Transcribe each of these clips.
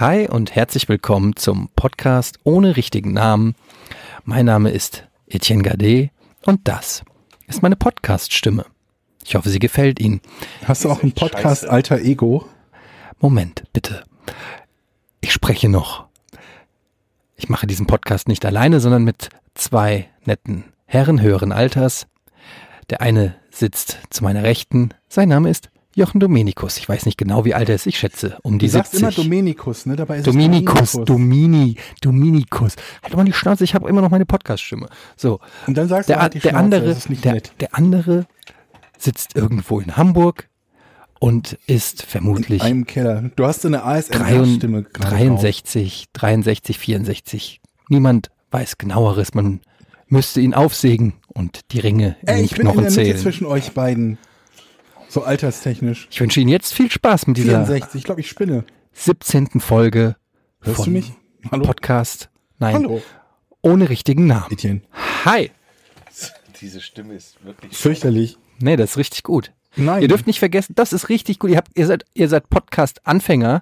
Hi und herzlich willkommen zum Podcast ohne richtigen Namen. Mein Name ist Etienne Gade und das ist meine Podcast-Stimme. Ich hoffe, sie gefällt Ihnen. Hast du auch einen Podcast Scheiße. Alter Ego? Moment, bitte. Ich spreche noch. Ich mache diesen Podcast nicht alleine, sondern mit zwei netten Herren höheren Alters. Der eine sitzt zu meiner Rechten. Sein Name ist Jochen Dominikus. Ich weiß nicht genau, wie alt er ist. Ich schätze um die du 70. Du sagst immer Dominikus, ne? Dabei ist Dominikus, es Domini, Dominikus. Halt mal die Schnauze, ich habe immer noch meine Podcast-Stimme. So. Und dann sagst der, du halt die der Schnauze, andere, der, der, andere sitzt irgendwo in Hamburg und ist vermutlich in einem Keller. Du hast eine ASMR-Stimme 63, 63, 64. Niemand weiß genaueres. Man müsste ihn aufsägen und die Ringe in Ey, den Knochen zählen. Ich bin in der Mitte zwischen euch beiden. So alterstechnisch. Ich wünsche Ihnen jetzt viel Spaß mit dieser 64, ich glaube, ich spinne. 17. Folge Hörst von du mich? Hallo? Podcast. Nein. Hallo. Ohne richtigen Namen. Etienne. Hi. Diese Stimme ist wirklich fürchterlich. Nee, das ist richtig gut. Nein. Ihr dürft nicht vergessen, das ist richtig gut. Ihr, habt, ihr seid, ihr seid Podcast-Anfänger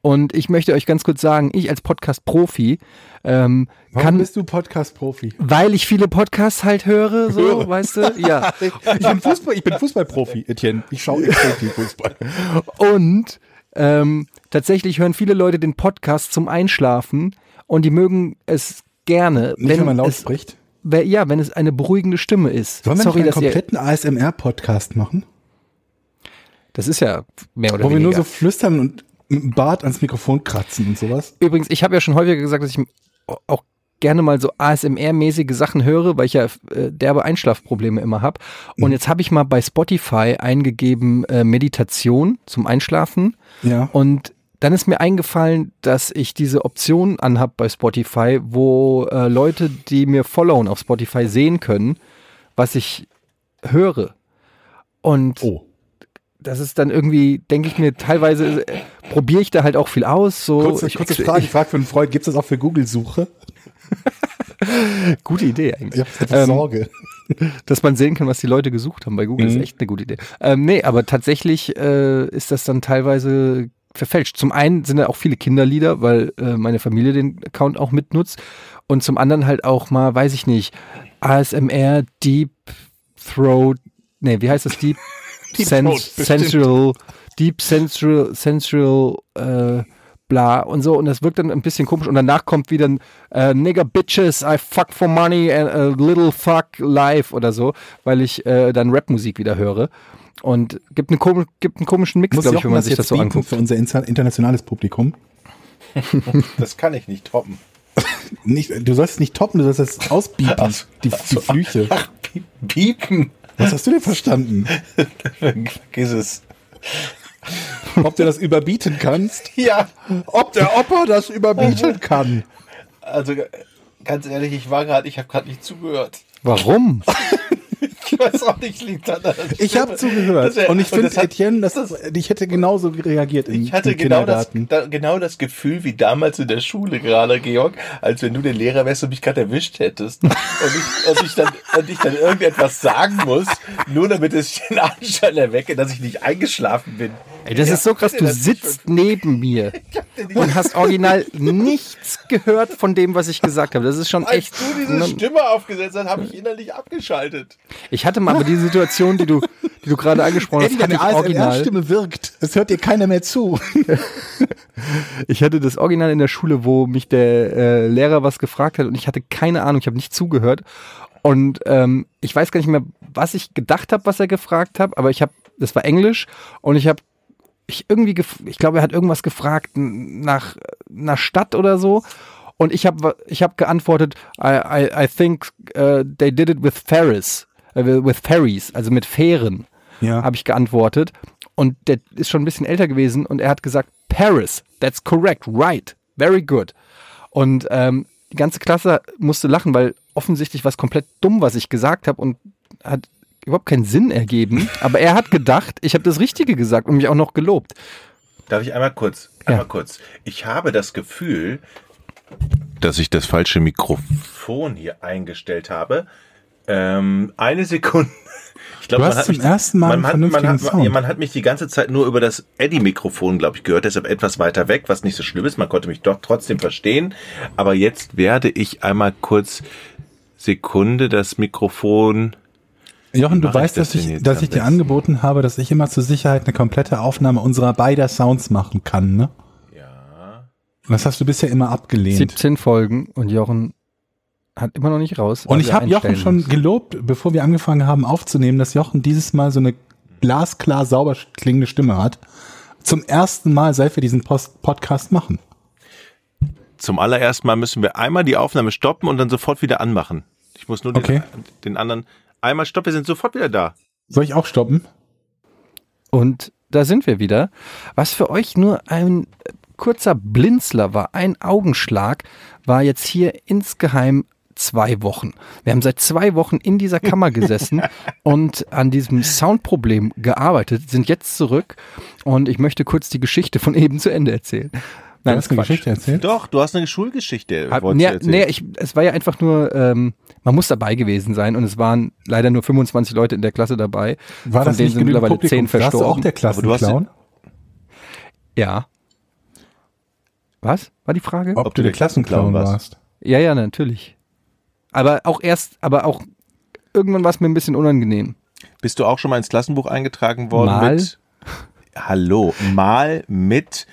und ich möchte euch ganz kurz sagen, ich als Podcast-Profi ähm, Warum kann, bist du Podcast-Profi? Weil ich viele Podcasts halt höre, so, höre. weißt du? Ja. ich bin, Fußball, ich bin Fußballprofi, Etienne. Ich schaue extrem viel Fußball. Und ähm, tatsächlich hören viele Leute den Podcast zum Einschlafen und die mögen es gerne, Nicht, wenn, wenn man laut es, spricht. Ja, wenn es eine beruhigende Stimme ist. Sollen wir Sorry, einen kompletten ASMR-Podcast machen? Das ist ja mehr oder Wo weniger. Wo wir nur so flüstern und mit dem Bart ans Mikrofon kratzen und sowas. Übrigens, ich habe ja schon häufiger gesagt, dass ich auch gerne mal so ASMR-mäßige Sachen höre, weil ich ja äh, derbe Einschlafprobleme immer habe. Und mhm. jetzt habe ich mal bei Spotify eingegeben äh, Meditation zum Einschlafen. Ja. Und dann ist mir eingefallen, dass ich diese Option anhab bei Spotify, wo äh, Leute, die mir followen auf Spotify, sehen können, was ich höre. Und oh das ist dann irgendwie, denke ich mir, teilweise äh, probiere ich da halt auch viel aus. So. Kurze, ich, kurze Frage, ich, ich frage für einen Freund, gibt es das auch für Google-Suche? gute Idee eigentlich. Ich habe ähm, Sorge. Dass man sehen kann, was die Leute gesucht haben bei Google, mhm. ist echt eine gute Idee. Ähm, nee, aber tatsächlich äh, ist das dann teilweise verfälscht. Zum einen sind da auch viele Kinderlieder, weil äh, meine Familie den Account auch mitnutzt. Und zum anderen halt auch mal, weiß ich nicht, ASMR, Deep Throat, nee, wie heißt das? Deep Deep Sens Sensual, Deep Sensual, Sensual, äh, bla und so und das wirkt dann ein bisschen komisch und danach kommt wieder ein äh, Nigger Bitches, I fuck for money and a little fuck life oder so, weil ich äh, dann Rapmusik wieder höre und gibt, eine, gibt einen komischen Mix, glaube ich, wenn man sich das so anguckt. Für unser internationales Publikum. das kann ich nicht toppen. nicht, du sollst es nicht toppen, du sollst es ausbieten, also, die, die Flüche. Ach, piepen. Was hast du denn verstanden? Vergiss es. Ob du das überbieten kannst? Ja. Ob der Opa das überbieten kann? Also ganz ehrlich, ich war gerade, ich habe gerade nicht zugehört. Warum? ich weiß auch nicht, liegt an Ich habe zugehört. Und ich finde, Etienne, das, das, ich hätte genauso reagiert im, Ich hatte im genau, das, da, genau das Gefühl wie damals in der Schule gerade, Georg, als wenn du der Lehrer wärst und mich gerade erwischt hättest. und, ich, und, ich dann, und ich dann irgendetwas sagen muss, nur damit es den Anschein erwecke, dass ich nicht eingeschlafen bin. Ey, das ja, ist so krass, du sitzt neben mir und hast original nichts gehört von dem, was ich gesagt habe. Das ist schon Als echt. Als du diese Stimme aufgesetzt hast, habe ich innerlich abgeschaltet. Ich hatte mal aber die Situation, die du, die du gerade angesprochen hast, hatte ich original. Stimme wirkt. Es hört dir keiner mehr zu. ich hatte das Original in der Schule, wo mich der äh, Lehrer was gefragt hat und ich hatte keine Ahnung, ich habe nicht zugehört. Und ähm, ich weiß gar nicht mehr, was ich gedacht habe, was er gefragt hat, aber ich habe, das war Englisch und ich habe ich irgendwie, ich glaube, er hat irgendwas gefragt nach einer Stadt oder so. Und ich habe ich hab geantwortet, I, I, I think uh, they did it with ferries, uh, with ferries, also mit Fähren, ja. habe ich geantwortet. Und der ist schon ein bisschen älter gewesen und er hat gesagt, Paris, that's correct, right, very good. Und ähm, die ganze Klasse musste lachen, weil offensichtlich war es komplett dumm, was ich gesagt habe und hat überhaupt keinen Sinn ergeben. Aber er hat gedacht, ich habe das Richtige gesagt und mich auch noch gelobt. Darf ich einmal kurz? Einmal ja. kurz. Ich habe das Gefühl, dass ich das falsche Mikrofon hier eingestellt habe. Ähm, eine Sekunde. Ich glaub, du hast zum mich, ersten Mal man, hat, man, hat, man hat mich die ganze Zeit nur über das Eddie-Mikrofon, glaube ich, gehört, deshalb etwas weiter weg, was nicht so schlimm ist. Man konnte mich doch trotzdem verstehen. Aber jetzt werde ich einmal kurz Sekunde das Mikrofon. Jochen, du weißt, das dass ich, dass ich dir angeboten habe, dass ich immer zur Sicherheit eine komplette Aufnahme unserer beider Sounds machen kann, ne? Ja. Das hast du bisher immer abgelehnt. 17 Folgen und Jochen hat immer noch nicht raus. Und ich habe Jochen schon gelobt, bevor wir angefangen haben aufzunehmen, dass Jochen dieses Mal so eine glasklar sauber klingende Stimme hat. Zum ersten Mal, seit wir diesen Post Podcast machen. Zum allerersten Mal müssen wir einmal die Aufnahme stoppen und dann sofort wieder anmachen. Ich muss nur okay. den, den anderen einmal stoppen, wir sind sofort wieder da. Soll ich auch stoppen? Und da sind wir wieder. Was für euch nur ein kurzer Blinzler war, ein Augenschlag, war jetzt hier insgeheim zwei Wochen. Wir haben seit zwei Wochen in dieser Kammer gesessen und an diesem Soundproblem gearbeitet, sind jetzt zurück und ich möchte kurz die Geschichte von eben zu Ende erzählen. Nein, du hast eine Geschichte erzählt? Doch, du hast eine Schulgeschichte. Hab, nee, nee, ich, es war ja einfach nur, ähm, man muss dabei gewesen sein und es waren leider nur 25 Leute in der Klasse dabei. War von das denen nicht sind mittlerweile Publikum? 10 verstorben. Warst du auch der Klassenclown? Ja. Was? War die Frage? Ob, Ob du der Klassenclown warst. Ja, ja, natürlich. Aber auch erst, aber auch irgendwann war es mir ein bisschen unangenehm. Bist du auch schon mal ins Klassenbuch eingetragen worden mal? mit Hallo, mal mit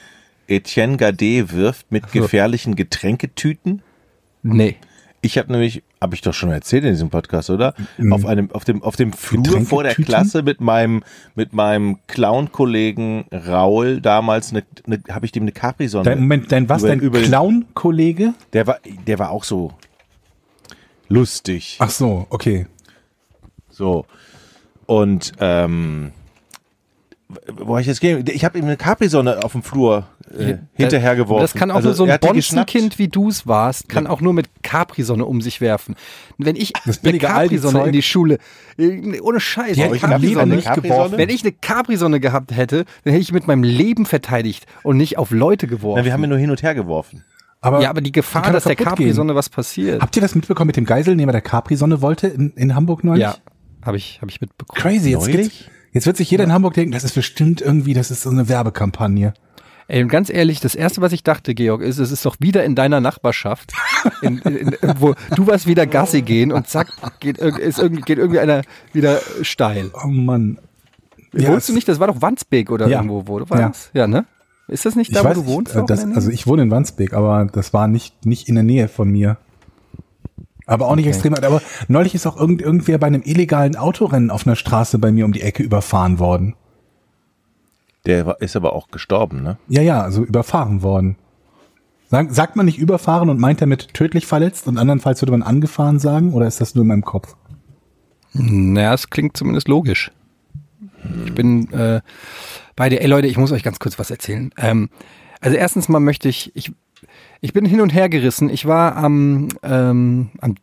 Etienne Gade wirft mit so. gefährlichen Getränketüten? Nee. Ich habe nämlich, habe ich doch schon erzählt in diesem Podcast, oder? Mhm. Auf einem, auf dem, auf dem Flur vor der Klasse mit meinem, mit meinem Clown-Kollegen Raul damals, eine, eine, habe ich dem eine Capri-Sonne. Dein, Moment, dein was, über, dein Clown-Kollege? Der war, der war auch so lustig. Ach so, okay. So. Und ähm, wo ich jetzt gehe, ich habe ihm eine Capri-Sonne auf dem Flur äh, hinterhergeworfen. Das kann auch also, nur so ein Bonzenkind wie du es warst, kann ja. auch nur mit Capri-Sonne um sich werfen. Wenn ich eine Capri-Sonne in die Schule, äh, ohne Scheiß, ich Capri-Sonne nicht geworfen. Wenn ich eine Capri-Sonne gehabt hätte, dann hätte ich mit meinem Leben verteidigt und nicht auf Leute geworfen. Na, wir haben ja nur hin und her geworfen. Aber ja, aber die Gefahr, dass der Capri-Sonne was passiert. Habt ihr das mitbekommen mit dem Geiselnehmer, der Capri-Sonne wollte in, in Hamburg neulich? Ja, habe ich, hab ich mitbekommen. Crazy, jetzt, jetzt, jetzt wird sich jeder in Hamburg denken, das ist bestimmt irgendwie, das ist so eine Werbekampagne. Ey, ganz ehrlich, das erste, was ich dachte, Georg, ist, es ist doch wieder in deiner Nachbarschaft, in, in, wo du warst wieder Gassi gehen und zack, geht, ist irgendwie, geht irgendwie einer wieder steil. Oh Mann. Ja, Wohnst du nicht? Das war doch Wandsbek oder ja. irgendwo, wo du warst? Ja. ja, ne? Ist das nicht da, wo du wohnst? Äh, das, also ich wohne in Wandsbek, aber das war nicht, nicht in der Nähe von mir. Aber auch nicht okay. extrem. Aber neulich ist auch irgend, irgendwer bei einem illegalen Autorennen auf einer Straße bei mir um die Ecke überfahren worden. Der ist aber auch gestorben, ne? Ja, ja, also überfahren worden. Sag, sagt man nicht überfahren und meint damit tödlich verletzt und andernfalls würde man angefahren sagen oder ist das nur in meinem Kopf? Naja, es klingt zumindest logisch. Ich bin äh, bei dir. Ey Leute, ich muss euch ganz kurz was erzählen. Ähm, also erstens mal möchte ich, ich, ich bin hin und her gerissen. Ich war am, ähm, am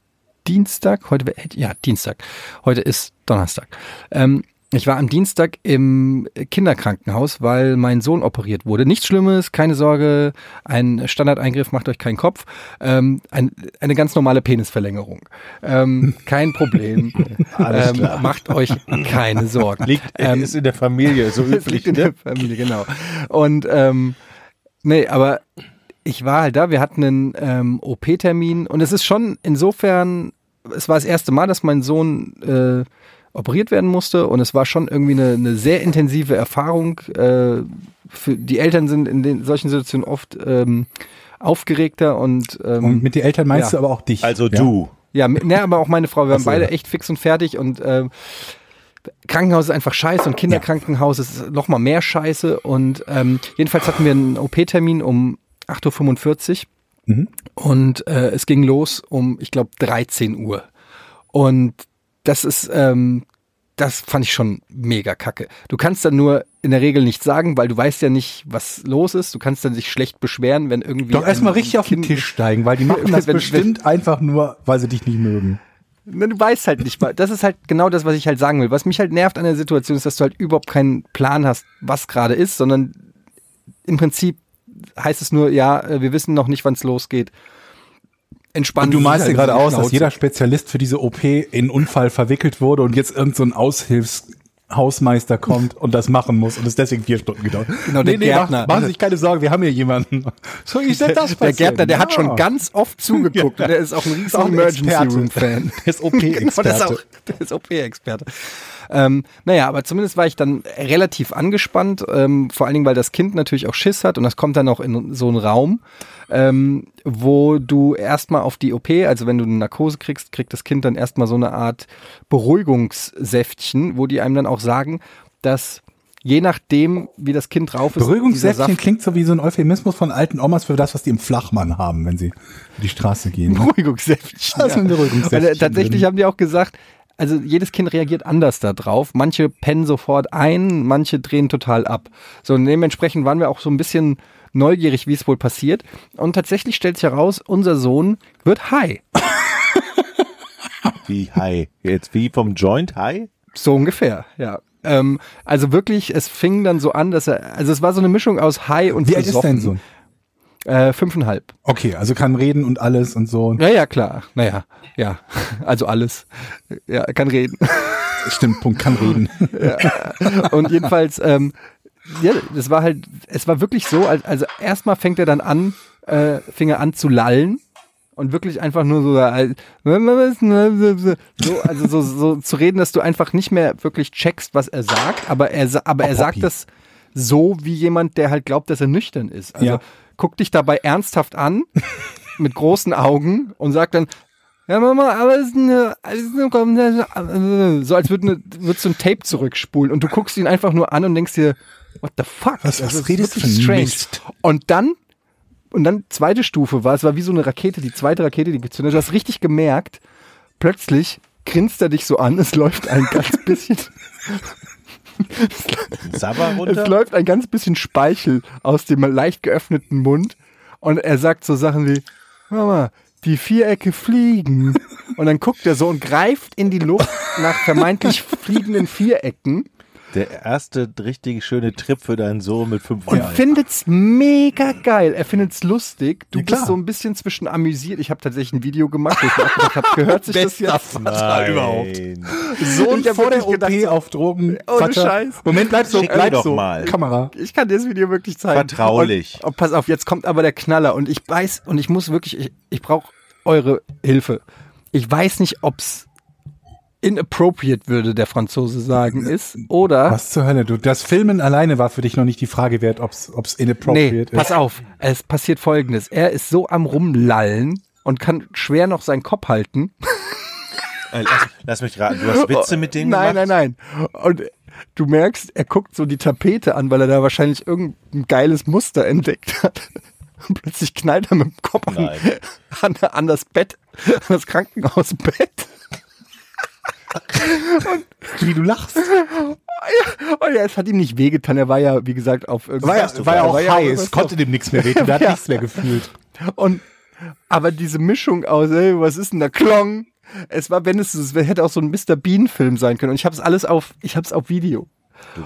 Dienstag, heute, ja, Dienstag. Heute ist Donnerstag. Ähm, ich war am Dienstag im Kinderkrankenhaus, weil mein Sohn operiert wurde. Nichts Schlimmes, keine Sorge, ein Standardeingriff, macht euch keinen Kopf. Ähm, ein, eine ganz normale Penisverlängerung. Ähm, kein Problem. ähm, macht euch keine Sorgen. Liegt, ähm, ist in der Familie so üblich. Liegt in ne? der Familie, genau. Und ähm, nee, aber ich war halt da, wir hatten einen ähm, OP-Termin und es ist schon insofern, es war das erste Mal, dass mein Sohn äh, operiert werden musste und es war schon irgendwie eine, eine sehr intensive Erfahrung. Äh, für die Eltern sind in den, solchen Situationen oft ähm, aufgeregter und ähm, und mit den Eltern meinst ja. du aber auch dich. Also ja? du. Ja, ne, aber auch meine Frau. Wir waren so, beide echt fix und fertig und äh, Krankenhaus ist einfach scheiße und Kinderkrankenhaus ja. ist noch mal mehr scheiße und ähm, jedenfalls hatten wir einen OP-Termin um 8.45 Uhr mhm. und äh, es ging los um, ich glaube, 13 Uhr. Und das ist, ähm, das fand ich schon mega kacke. Du kannst dann nur in der Regel nichts sagen, weil du weißt ja nicht, was los ist. Du kannst dann sich schlecht beschweren, wenn irgendwie. Doch erstmal richtig auf den Tisch steigen, weil die machen das bestimmt einfach nur, weil sie dich nicht mögen. Du weißt halt nicht mal. Das ist halt genau das, was ich halt sagen will. Was mich halt nervt an der Situation ist, dass du halt überhaupt keinen Plan hast, was gerade ist, sondern im Prinzip heißt es nur, ja, äh, wir wissen noch nicht, wann es losgeht entspannt. Und du malst sich dir halt gerade aus, dass jeder Spezialist für diese OP in Unfall verwickelt wurde und jetzt irgend so ein Aushilfshausmeister kommt und das machen muss und es deswegen vier Stunden gedauert. Genau, der Gärtner. Machen, machen Sie sich keine Sorgen, wir haben hier jemanden. So, ich der, das der Gärtner, der hat Ja. schon ganz oft zugeguckt. und Der ist auch ein riesen Emergency. Room Fan. Der ist OP-Experte. der ist auch, der ist OP-Experte. Ähm, naja, aber zumindest war ich dann relativ angespannt, ähm, vor allen Dingen, weil das Kind natürlich auch Schiss hat und das kommt dann auch in so einen Raum, ähm, wo du erstmal auf die OP, also wenn du eine Narkose kriegst, kriegt das Kind dann erstmal so eine Art Beruhigungssäftchen, wo die einem dann auch sagen, dass je nachdem, wie das Kind drauf ist, Beruhigungssäftchen klingt so wie so ein Euphemismus von alten Omas für das, was die im Flachmann haben, wenn sie die Straße gehen. Beruhigungssäftchen. Ein Beruhigungssäftchen äh, tatsächlich haben die auch gesagt, also jedes Kind reagiert anders da drauf. Manche pennen sofort ein, manche drehen total ab. So, und dementsprechend waren wir auch so ein bisschen neugierig, wie es wohl passiert. Und tatsächlich stellt sich heraus, unser Sohn wird high. Wie high? Jetzt wie vom Joint high? So ungefähr, ja. Ähm, also wirklich, es fing dann so an, dass er, also es war so eine Mischung aus high und Wie alt ist dein Sohn? Äh, fünfeinhalb. Okay, also kann reden und alles und so. Ja, ja, klar. Naja, ja. Also alles. Ja, kann reden. Stimmt, Punkt, kann reden. Und jedenfalls, ähm, ja, das war halt, es war wirklich so, als- also erstmal fängt er dann an, äh, fing er an zu lallen und wirklich einfach nur so, äh, so also so, so zu reden, dass du einfach nicht mehr wirklich checkst, was er sagt, aber er, aber Oh, er sagt Poppy. das so wie jemand, der halt glaubt, dass er nüchtern ist. Also Ja. Guck dich dabei ernsthaft an, mit großen Augen und sagt dann, ja, Mama, aber es ist eine, es ist eine so als würde ne, würdest du ein Tape zurückspulen und du guckst ihn einfach nur an und denkst dir, what the fuck? Was- Das was ist redest du für ein Mist? Und dann, und dann zweite Stufe war, es war wie so eine Rakete, die zweite Rakete, die gezündet, du hast richtig gemerkt, plötzlich grinst er dich so an, es läuft ein ganz bisschen, Es runter? läuft ein ganz bisschen Speichel aus dem leicht geöffneten Mund und er sagt so Sachen wie, Mama, die Vierecke fliegen. Und dann guckt er so und greift in die Luft nach vermeintlich fliegenden Vierecken Der erste richtig schöne Trip für deinen Sohn mit fünf und Jahren. findet's mega geil. Er findet's lustig. Du Ja, bist so ein bisschen zwischen amüsiert. Ich habe tatsächlich ein Video gemacht, ich habe, gehört sich das jetzt? Nein. So Und vor der OP gedacht, auf Drogen. Ohne. Scheiß. Moment, bleib so, Schick bleib doch so. mal. Kamera. Ich kann dir das Video wirklich zeigen. Vertraulich. Und, und pass auf, jetzt kommt aber der Knaller und ich weiß und ich muss wirklich, ich, ich brauche eure Hilfe. Ich weiß nicht, ob's inappropriate würde der Franzose sagen ist oder Was zur Hölle? Du, das Filmen alleine war für dich noch nicht die Frage wert, ob's, ob's inappropriate nee, ist. pass auf, es passiert folgendes. Er ist so am rumlallen und kann schwer noch seinen Kopf halten. Äh, Lass, lass mich raten, du hast Witze mit denen Nein, gemacht? nein, nein. Und du merkst, er guckt so die Tapete an, weil er da wahrscheinlich irgendein geiles Muster entdeckt hat. Und plötzlich knallt er mit dem Kopf an, Nein. an, an das Bett, an das Krankenhausbett. Wie du lachst. Und ja, es hat ihm nicht wehgetan. Er war ja, wie gesagt, auf. War ja, war ja auch high. Es was konnte dem nichts mehr wehtun. Der hat Ja. nichts mehr gefühlt. Und aber diese Mischung aus, ey, was ist denn da Klong? Es war, wenn es, es hätte auch so ein Mr. Bean Film sein können. Und ich habe es alles auf, ich habe es auf Video.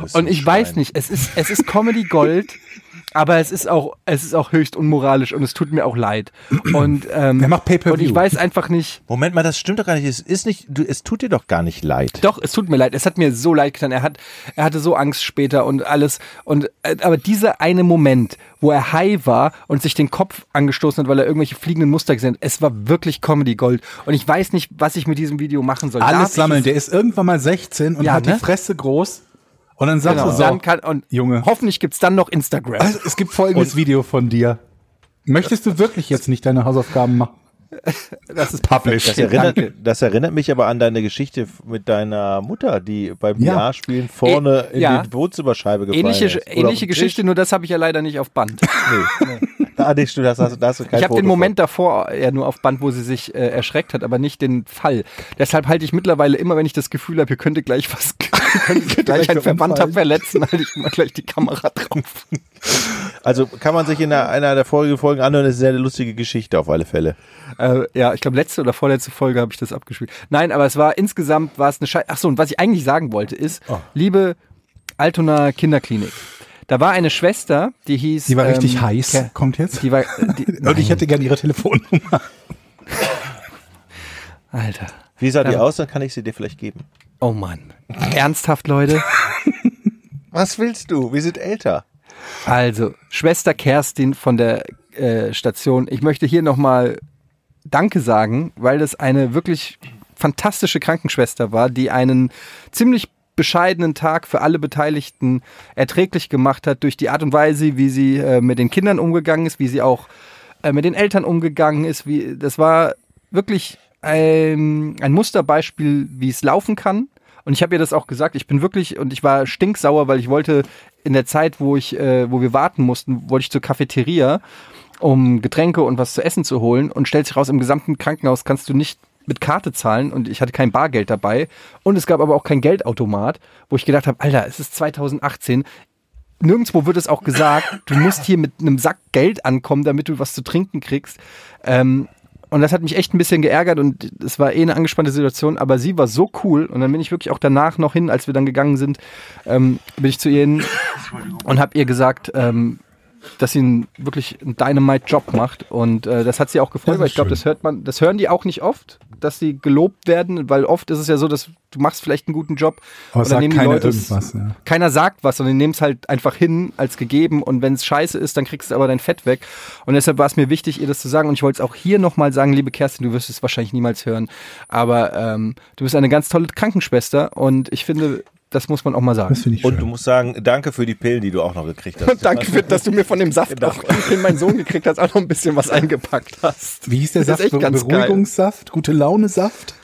Und ein ich weiß Schwein. nicht, es ist, es ist Comedy Gold, aber es ist auch, es ist auch höchst unmoralisch und es tut mir auch leid. Und, ähm, Er macht Pay-per-View. und ich weiß einfach nicht, Moment mal, das stimmt doch gar nicht. Es ist nicht, du, es tut dir doch gar nicht leid. doch, es tut mir leid, es hat mir so leid getan. Er hat, er hatte so Angst später und alles. Und, äh, aber dieser eine Moment, wo er high war und sich den Kopf angestoßen hat, weil er irgendwelche fliegenden Muster gesehen hat, es war wirklich Comedy Gold. Und ich weiß nicht, was ich mit diesem Video machen soll. Darf Alles ich sammeln. Der ist irgendwann mal 16 und Ja, hat ne? die Fresse groß. Und dann sagst Genau. du so, Dann kann, und Junge. hoffentlich gibt's dann noch Instagram. Also, es gibt folgendes Video von dir. Möchtest du wirklich jetzt nicht deine Hausaufgaben machen? Das ist published. Das erinnert, das erinnert mich aber an deine Geschichte mit deiner Mutter, die beim Ja. VR-Spielen vorne Äh, in ja. die Wohnzimmerscheibe gefallen Ähnliche, ist. Oder ähnliche Geschichte, nur das habe ich ja leider nicht auf Band. Tisch. Nee. ah, nicht, du, das hast, da hast du kein Ich habe den Moment davor ja nur auf Band, wo sie sich äh, erschreckt hat, aber nicht den Fall. Deshalb halte ich mittlerweile immer, wenn ich das Gefühl habe, hier könnte gleich was, könnte gleich ein Verwandter Unfall. verletzen, halte ich immer gleich die Kamera drauf. Also kann man sich in einer, einer der Folgen, Folgen anhören, das ist eine sehr lustige Geschichte auf alle Fälle. Äh, ja, ich glaube, letzte oder vorletzte Folge habe ich das abgespielt. Nein, aber es war insgesamt war es eine Scheiße. Ach so, und was ich eigentlich sagen wollte ist, Oh. liebe Altona Kinderklinik, da war eine Schwester, die hieß. Die war richtig ähm, heiß. Ke- Kommt jetzt? Die war, die, Und ich hätte gerne ihre Telefonnummer. Alter. Wie sah die Ja. aus? Dann kann ich sie dir vielleicht geben. Oh Mann. Ernsthaft, Leute? Was willst du? Wir sind älter. Also, Schwester Kerstin von der äh, Station, ich möchte hier nochmal Danke sagen, weil das eine wirklich fantastische Krankenschwester war, die einen ziemlich bescheidenen Tag für alle Beteiligten erträglich gemacht hat durch die Art und Weise, wie sie äh, mit den Kindern umgegangen ist, wie sie auch äh, mit den Eltern umgegangen ist. Wie, das war wirklich ein, ein Musterbeispiel, wie es laufen kann. Und ich habe ihr das auch gesagt. Ich bin wirklich und ich war stinksauer, weil ich wollte in der Zeit, wo ich, äh, wo wir warten mussten, wollte ich zur Cafeteria, um Getränke und was zu essen zu holen. Und stellt sich raus, im gesamten Krankenhaus kannst du nicht mit Karte zahlen und ich hatte kein Bargeld dabei. Und es gab aber auch kein Geldautomat, wo ich gedacht habe, Alter, es ist 2018 nirgendwo wird es auch gesagt, du musst hier mit einem Sack Geld ankommen, damit du was zu trinken kriegst. Ähm, und das hat mich echt ein bisschen geärgert und es war eh eine angespannte Situation, aber sie war so cool und dann bin ich wirklich auch danach noch hin, als wir dann gegangen sind, ähm, bin ich zu ihr hin und habe ihr gesagt, ähm, dass sie einen, wirklich einen Dynamite-Job macht und äh, das hat sie auch gefreut, weil ich glaube, das hört man, das hören die auch nicht oft, dass sie gelobt werden, weil oft ist es ja so, dass du machst vielleicht einen guten Job Aber sagt nehmen keiner Leute irgendwas. Ja. keiner sagt was, sondern die nehmen es halt einfach hin als gegeben und wenn es scheiße ist, dann kriegst du aber dein Fett weg. Und deshalb war es mir wichtig, ihr das zu sagen und ich wollte es auch hier nochmal sagen, liebe Kerstin, du wirst es wahrscheinlich niemals hören, aber ähm, du bist eine ganz tolle Krankenschwester und ich finde, das muss man auch mal sagen. Das ich Und du schön. musst sagen, danke für die Pillen, die du auch noch gekriegt hast. Danke, für, dass du mir von dem Saft, auch, den mein Sohn gekriegt hat, auch noch ein bisschen was eingepackt hast. Wie hieß der Das ist Saft? echt ganz geil. Beruhigungssaft? Gute Laune-Saft?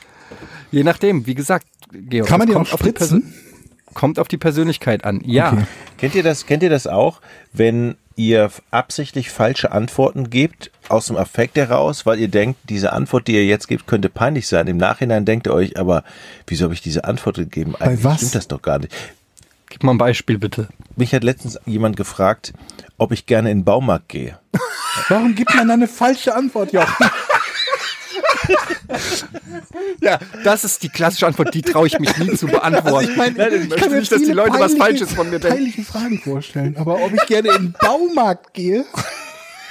Je nachdem, wie gesagt, Georg. Kann man den auch kommt auf die spritzen? Persön- Kommt auf die Persönlichkeit an. Ja. Okay. Kennt ihr das, kennt ihr das auch, wenn ihr absichtlich falsche Antworten gebt, aus dem Affekt heraus, weil ihr denkt, diese Antwort, die ihr jetzt gebt, könnte peinlich sein. Im Nachhinein denkt ihr euch, aber wieso habe ich diese Antwort gegeben? Eigentlich was? stimmt das doch gar nicht. Gib mal ein Beispiel bitte. Mich hat letztens jemand gefragt, ob ich gerne in den Baumarkt gehe. Warum gibt man da eine falsche Antwort, Jochen? Ja, das ist die klassische Antwort, die traue ich mich nie zu beantworten. ich meine, ich möchte nicht, dass die Leute was Falsches von mir denken. peinliche Fragen vorstellen. Aber ob ich gerne in den Baumarkt gehe?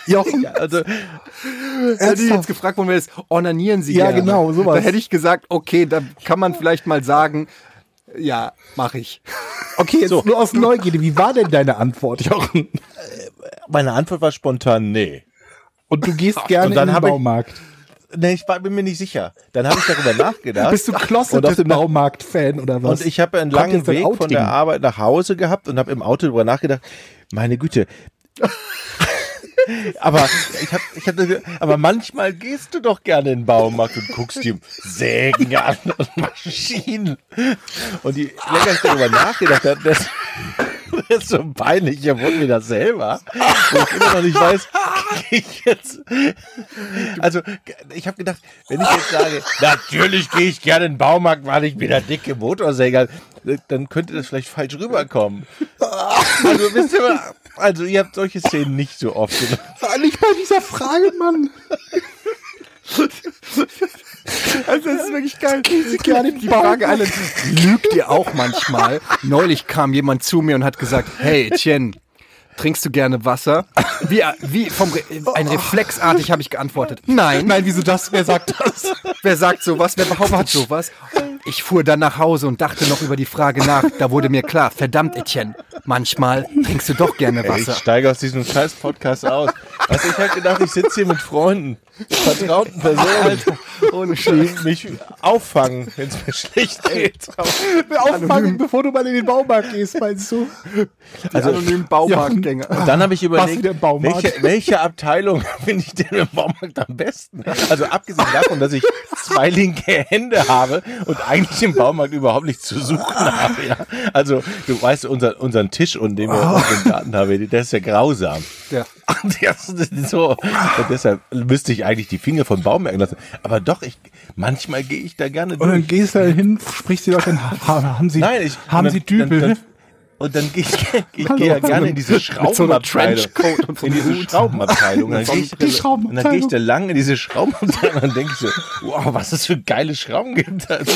Jochen, Also, Hätte ich jetzt gefragt worden wäre, es, onanieren Sie Ja, gerne. genau, sowas. Da hätte ich gesagt, okay, da kann man vielleicht mal sagen, ja, mache ich. Okay, jetzt nur aus Neugierde. Wie war denn deine Antwort, Jochen? meine Antwort war spontan, nee. Und du gehst gerne in den ich- Baumarkt. Nee, ich war, bin mir nicht sicher. Dann habe ich darüber nachgedacht. Bist du closeted Baumarkt-Fan oder was? Und ich habe einen Kommt langen jetzt Weg von der Arbeit nach Hause gehabt und habe im Auto darüber nachgedacht, meine Güte. Aber ich hab, ich hab, aber manchmal gehst du doch gerne in den Baumarkt und guckst dir Sägen an und Maschinen. Und je länger ich darüber nachgedacht habe, desto, desto peinlicher wurde mir das selber. Wo ich immer noch nicht weiß, ich jetzt. Also, ich habe gedacht, wenn ich jetzt sage, natürlich gehe ich gerne in den Baumarkt, weil ich bin der dicke Motorsäger, dann könnte das vielleicht falsch rüberkommen. Also, wisst ihr mal, also ihr habt solche Szenen nicht so oft. Nicht bei dieser Frage, Mann. Also das ist wirklich geil. Sie gerne in Die Frage alle, lügt ihr auch manchmal? Neulich kam jemand zu mir und hat gesagt, hey Etienne, trinkst du gerne Wasser? Wie, wie vom Re ein Reflexartig habe ich geantwortet. Nein. Nein, wieso das? Wer sagt das? Wer sagt sowas? Wer behauptet sowas? Ich fuhr dann nach Hause und dachte noch über die Frage nach. Da wurde mir klar, verdammt Etienne, manchmal trinkst du doch gerne Ey, ich Wasser. steige aus diesem scheiß Podcast aus. Was ich halt gedacht, ich sitze hier mit Freunden, vertrauten Personen, Ohne die mich auffangen, wenn es mir schlecht geht. Auffangen, bevor du mal in den Baumarkt gehst, meinst du? Also anonymen Baumarktgänger. Dann habe ich überlegt, welche, welche Abteilung finde ich denn im Baumarkt am besten? Also abgesehen davon, dass ich zwei linke Hände habe und eigentlich im Baumarkt überhaupt nichts zu suchen habe. Ja? Also du weißt, unser, unseren Tisch, und den wir Oh. auf dem Garten haben, der ist ja grausam. Ja. Das ist so, und deshalb müsste ich eigentlich die Finger vom Baumärkten lassen. Aber doch, ich, manchmal gehe ich da gerne Und dann durch. gehst du da hin, sprichst die Leute haben sie, Nein, ich, haben und sie dann- Dübel? Dann, dann, und dann gehe ich, ich gehe ja gerne in diese Schraubenabteilung. So in diese. Schraubenabteilung. Dann gehe ich, Die und dann gehe ich Schraubenabteilung. da lang in diese Schraubenabteilung und dann denke ich so, wow, was es für geile Schrauben gibt. Also,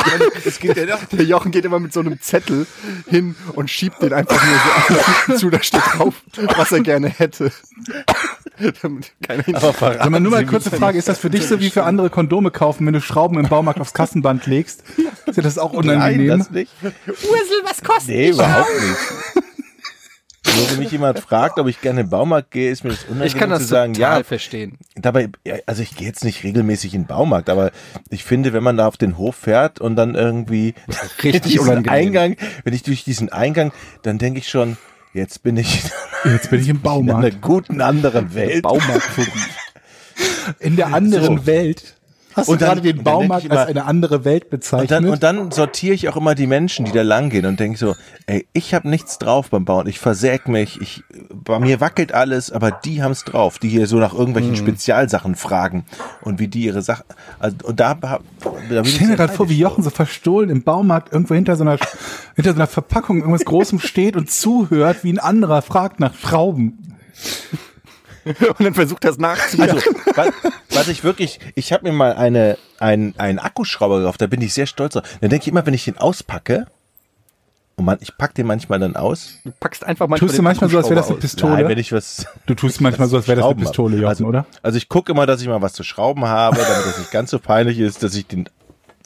es gibt ja doch Der Jochen geht immer mit so einem Zettel hin und schiebt den einfach nur so zu, da steht drauf, was er gerne hätte. Keine Ahnung. Aber verraten Sag mal, nur mal Sie kurze Frage, ist das für dich so wie für andere Kondome kaufen, wenn du Schrauben im Baumarkt aufs Kassenband legst? Ist dir das auch Nein, unangenehm? das nicht. Ursel, was kostet Nee, überhaupt nicht. Nur wenn mich jemand fragt, ob ich gerne in den Baumarkt gehe, ist mir das unangenehm Ich kann das zu sagen, total ja, verstehen. dabei, also ich gehe jetzt nicht regelmäßig in den Baumarkt, aber ich finde, wenn man da auf den Hof fährt und dann irgendwie Richtig diesen unangenehm. Eingang, wenn ich durch diesen Eingang, dann denke ich schon, jetzt bin ich Jetzt bin ich im in einer Baumarkt. guten anderen Welt. Baumarktphobie. In der anderen So. Welt. Hast Und du dann- gerade den und Baumarkt immer- als eine andere Welt Und bezeichnet? dann, und dann sortiere ich auch immer die Menschen, die da langgehen und denke so, ey, ich habe nichts drauf beim Bauen, ich versäg mich, ich, bei mir wackelt alles, aber die haben's drauf, die hier so nach irgendwelchen Spezialsachen fragen und wie die ihre Sachen, also, und da, da bin ich stelle mir gerade vor, wie Jochen so verstohlen im Baumarkt irgendwo hinter so einer, hinter so einer Verpackung irgendwas Großem steht und zuhört, wie ein anderer fragt nach Schrauben. Und dann versucht das nachzumachen. Also, was, was ich wirklich, ich habe mir mal eine, ein, einen Akkuschrauber gekauft, da bin ich sehr stolz drauf. Dann denke ich immer, wenn ich den auspacke, und man, ich pack den manchmal dann aus. Du packst einfach manchmal Tust du den manchmal so, als wäre das eine Pistole? Nein, wenn ich was. Du tust manchmal so, als wäre das eine. Pistole, Jochen, also, oder? Also ich gucke immer, dass ich mal was zu schrauben habe, damit das nicht ganz so peinlich ist, dass ich den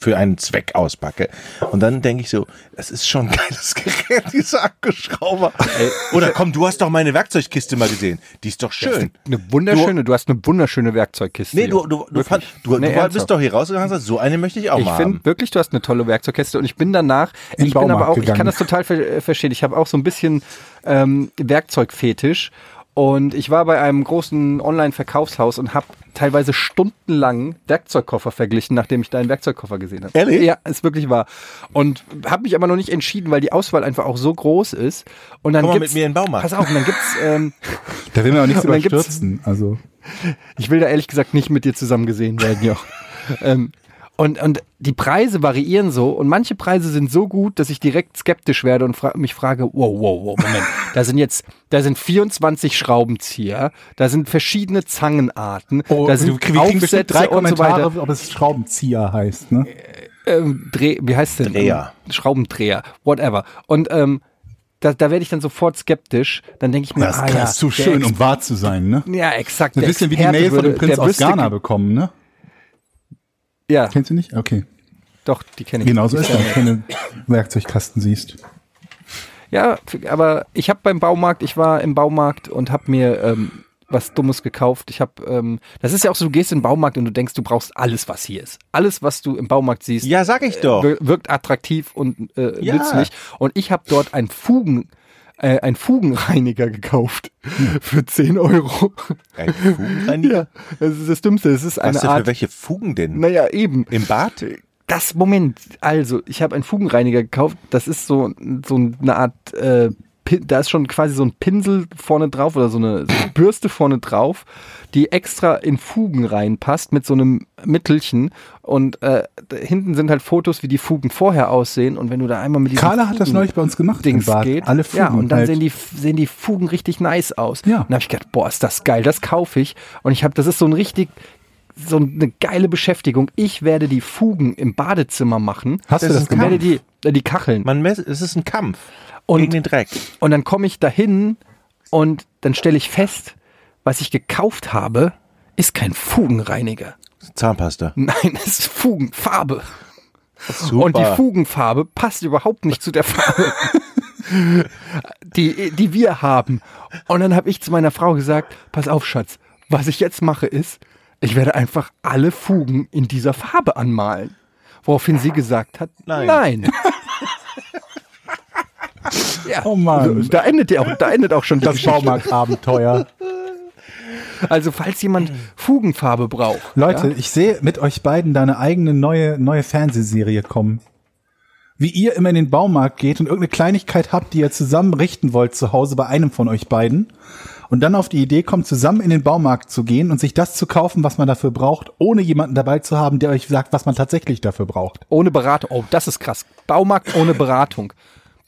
für einen Zweck auspacke. Und dann denke ich so, das ist schon ein geiles Gerät, dieser Akkuschrauber. Ey, oder komm, du hast doch meine Werkzeugkiste mal gesehen. Die ist doch schön. Eine wunderschöne, du, hast eine wunderschöne Werkzeugkiste. Nee, du, du, du, fand, du, Nee, du bist doch hier rausgegangen und hast gesagt, so eine möchte ich auch Ich mal finde haben. wirklich, du hast eine tolle Werkzeugkiste und ich bin danach, In ich bin aber auch, ich gegangen. kann das total ver äh, verstehen. Ich habe auch so ein bisschen ähm, Werkzeugfetisch und ich war bei einem großen Online-Verkaufshaus und habe teilweise stundenlang Werkzeugkoffer verglichen, nachdem ich deinen Werkzeugkoffer gesehen habe. Ehrlich? Ja, ist wirklich wahr. Und habe mich aber noch nicht entschieden, weil die Auswahl einfach auch so groß ist. Und dann Komm mal gibt's, mit mir in den Baumarkt. Pass auf, und dann gibt's ähm, Da will man auch nichts überstürzen. Also, Ich will da ehrlich gesagt nicht mit dir zusammen gesehen werden, Joch. ähm, und, und die Preise variieren so und manche Preise sind so gut, dass ich direkt skeptisch werde und fra mich frage, wow, wow, wow, Moment, da sind jetzt, da sind 24 Schraubenzieher, da sind verschiedene Zangenarten, oh, da sind drei Aufsätze und so Kommentare, weiter. ob es Schraubenzieher heißt, ne? Ähm, Dreh, wie heißt denn? Dreher. Ähm, Schraubendreher, whatever. Und ähm, da, da werde ich dann sofort skeptisch. Dann denke ich mir, Das ah, ist ja, zu schön, Ex- um wahr zu sein, ne? Ja, exakt. Ein bisschen wie die Mail von dem Prinz aus Ghana bekommen, ne? Ja, Kennst du nicht? Okay. doch, die kenne ich. Genau so Die ist das, wenn du Werkzeugkasten siehst. Ja, aber ich habe beim Baumarkt, ich war im Baumarkt und habe mir ähm, was Dummes gekauft. Ich habe, ähm, das ist ja auch so, du gehst in den Baumarkt und du denkst, du brauchst alles, was hier ist. Alles, was du im Baumarkt siehst, Ja, sag ich doch. wir- wirkt attraktiv und äh, Ja. nützlich. Und ich habe dort ein Fugen, äh, ein Fugenreiniger gekauft für 10 Euro. Ein Fugenreiniger? ja, das ist das Dümmste. Es ist Was eine denn für Art. welche Fugen denn? Naja, eben. Im Bad? Das Moment, also ich habe einen Fugenreiniger gekauft. Das ist so so eine Art, äh, da ist schon quasi so ein Pinsel vorne drauf oder so eine, so eine Bürste vorne drauf, die extra in Fugen reinpasst mit so einem Mittelchen. Und äh, da hinten sind halt Fotos, wie die Fugen vorher aussehen. Und wenn du da einmal mit diesem Carla hat das neulich bei uns gemacht. Dings geht. Alle Fugen ja, und dann halt. sehen, die, sehen die Fugen richtig nice aus. Ja. Und dann habe ich gedacht, boah, ist das geil, das kaufe ich. Und ich habe, das ist so ein richtig, so eine geile Beschäftigung. Ich werde die Fugen im Badezimmer machen. Hast du das das ist Ich werde gemacht? die, äh, die Kacheln. Man mess, es ist ein Kampf Und- gegen den Dreck. Und dann komme ich dahin und dann stelle ich fest, was ich gekauft habe, ist kein Fugenreiniger. Zahnpasta. Nein, es ist Fugenfarbe. Super. Und die Fugenfarbe passt überhaupt nicht zu der Farbe, die, die wir haben. Und dann habe ich zu meiner Frau gesagt, pass auf, Schatz, was ich jetzt mache ist, ich werde einfach alle Fugen in dieser Farbe anmalen. Woraufhin sie gesagt hat, Nein. nein. ja, Oh Mann. Da endet, ja auch, da endet auch schon das. Baumarktabenteuer. Also falls jemand Fugenfarbe braucht. Leute, ja, ich sehe mit euch beiden da eine eigene neue, neue Fernsehserie kommen. Wie ihr immer in den Baumarkt geht und irgendeine Kleinigkeit habt, die ihr zusammen richten wollt zu Hause bei einem von euch beiden. Und dann auf die Idee kommt, zusammen in den Baumarkt zu gehen und sich das zu kaufen, was man dafür braucht, ohne jemanden dabei zu haben, der euch sagt, was man tatsächlich dafür braucht. ohne Beratung. Oh, das ist krass. Baumarkt ohne Beratung.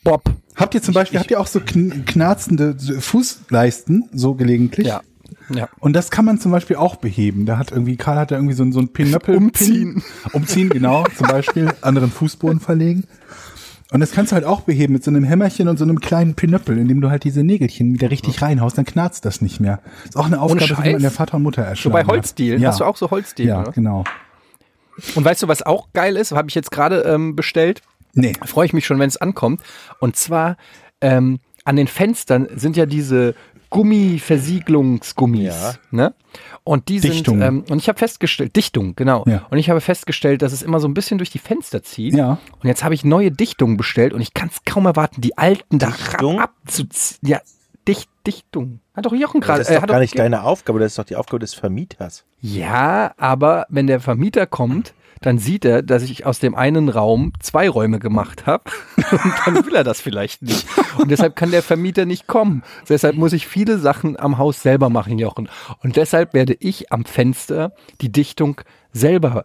Bob. Habt ihr zum Beispiel, habt ihr auch so kn knarzende Fußleisten, so gelegentlich? Ja. Ja. Und das kann man zum Beispiel auch beheben. Da hat irgendwie, Karl hat da irgendwie so, ein- so ein Pinöppel. Umziehen. Pin, umziehen, genau. Zum Beispiel anderen Fußboden verlegen. Und das kannst du halt auch beheben mit so einem Hämmerchen und so einem kleinen Pinöppel, indem du halt diese Nägelchen wieder richtig reinhaust, dann knarzt das nicht mehr. Ist auch eine Aufgabe, die man der Vater und Mutter So erschlagen bei. Holzdielen. Ja. Hast du auch so Holzdielen, Ja, oder? genau. Und weißt du, was auch geil ist? Habe ich jetzt gerade ähm, bestellt. Nee. freue ich mich schon, wenn es ankommt. Und zwar ähm, an den Fenstern sind ja diese Gummiversiegelungsgummis. Ja. Ne? Und die Dichtung. sind, ähm, und ich habe festgestellt, Dichtung, genau. Ja. Und ich habe festgestellt, dass es immer so ein bisschen durch die Fenster zieht. Ja. Und jetzt habe ich neue Dichtungen bestellt und ich kann es kaum erwarten, die alten da Dichtung? abzuziehen. Ja, Dicht, Dichtung. Hat doch Jochen gerade. Das ist äh, doch hat gar nicht deine Aufgabe, das ist doch die Aufgabe des Vermieters. ja, aber wenn der Vermieter kommt, dann sieht er, dass ich aus dem einen Raum zwei Räume gemacht habe. Und dann will er das vielleicht nicht. Und deshalb kann der Vermieter nicht kommen. Deshalb muss ich viele Sachen am Haus selber machen, Jochen. Und deshalb werde ich am Fenster die Dichtung selber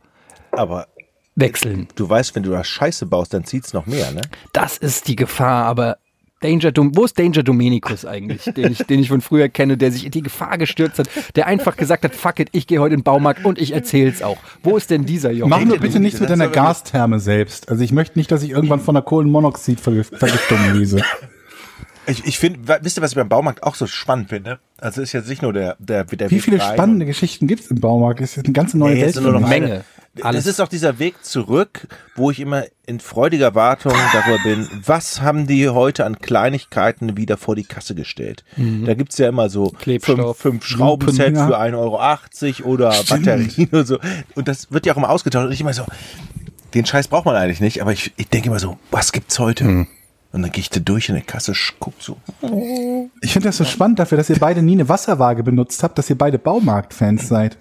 Aber wechseln. du weißt, wenn du da Scheiße baust, dann zieht's noch mehr, ne? Das ist die Gefahr, aber Danger Dom wo ist Danger Dominicus eigentlich, den ich, den ich von früher kenne, der sich in die Gefahr gestürzt hat, der einfach gesagt hat, fuck it, ich gehe heute in den Baumarkt und ich erzähl's auch. Wo ist denn dieser Jochen? Mach nur bitte nichts mit deiner Gastherme selbst. Also ich möchte nicht, dass ich irgendwann von der Kohlenmonoxidvergiftung lese. Ich, ich finde, wisst ihr, was ich beim Baumarkt auch so spannend finde? Also ist jetzt nicht nur der, der, der Wie viele spannende Geschichten gibt's im Baumarkt? Das ist eine ganze neue Nee, Welt. es nur noch eine Menge. Das Alles. ist auch dieser Weg zurück, wo ich immer in freudiger Wartung darüber bin, was haben die heute an Kleinigkeiten wieder vor die Kasse gestellt. Da gibt's ja immer so Klebstoff, fünf, fünf Schraubensets für 1,80 Euro oder Batterien und so. Und das wird ja auch immer ausgetauscht. Und ich immer so, den Scheiß braucht man eigentlich nicht, aber ich, ich denke immer so, was gibt's heute? Und dann gehe ich da durch in der Kasse, guck so. Ich finde das so spannend dafür, dass ihr beide nie eine Wasserwaage benutzt habt, dass ihr beide Baumarkt-Fans seid.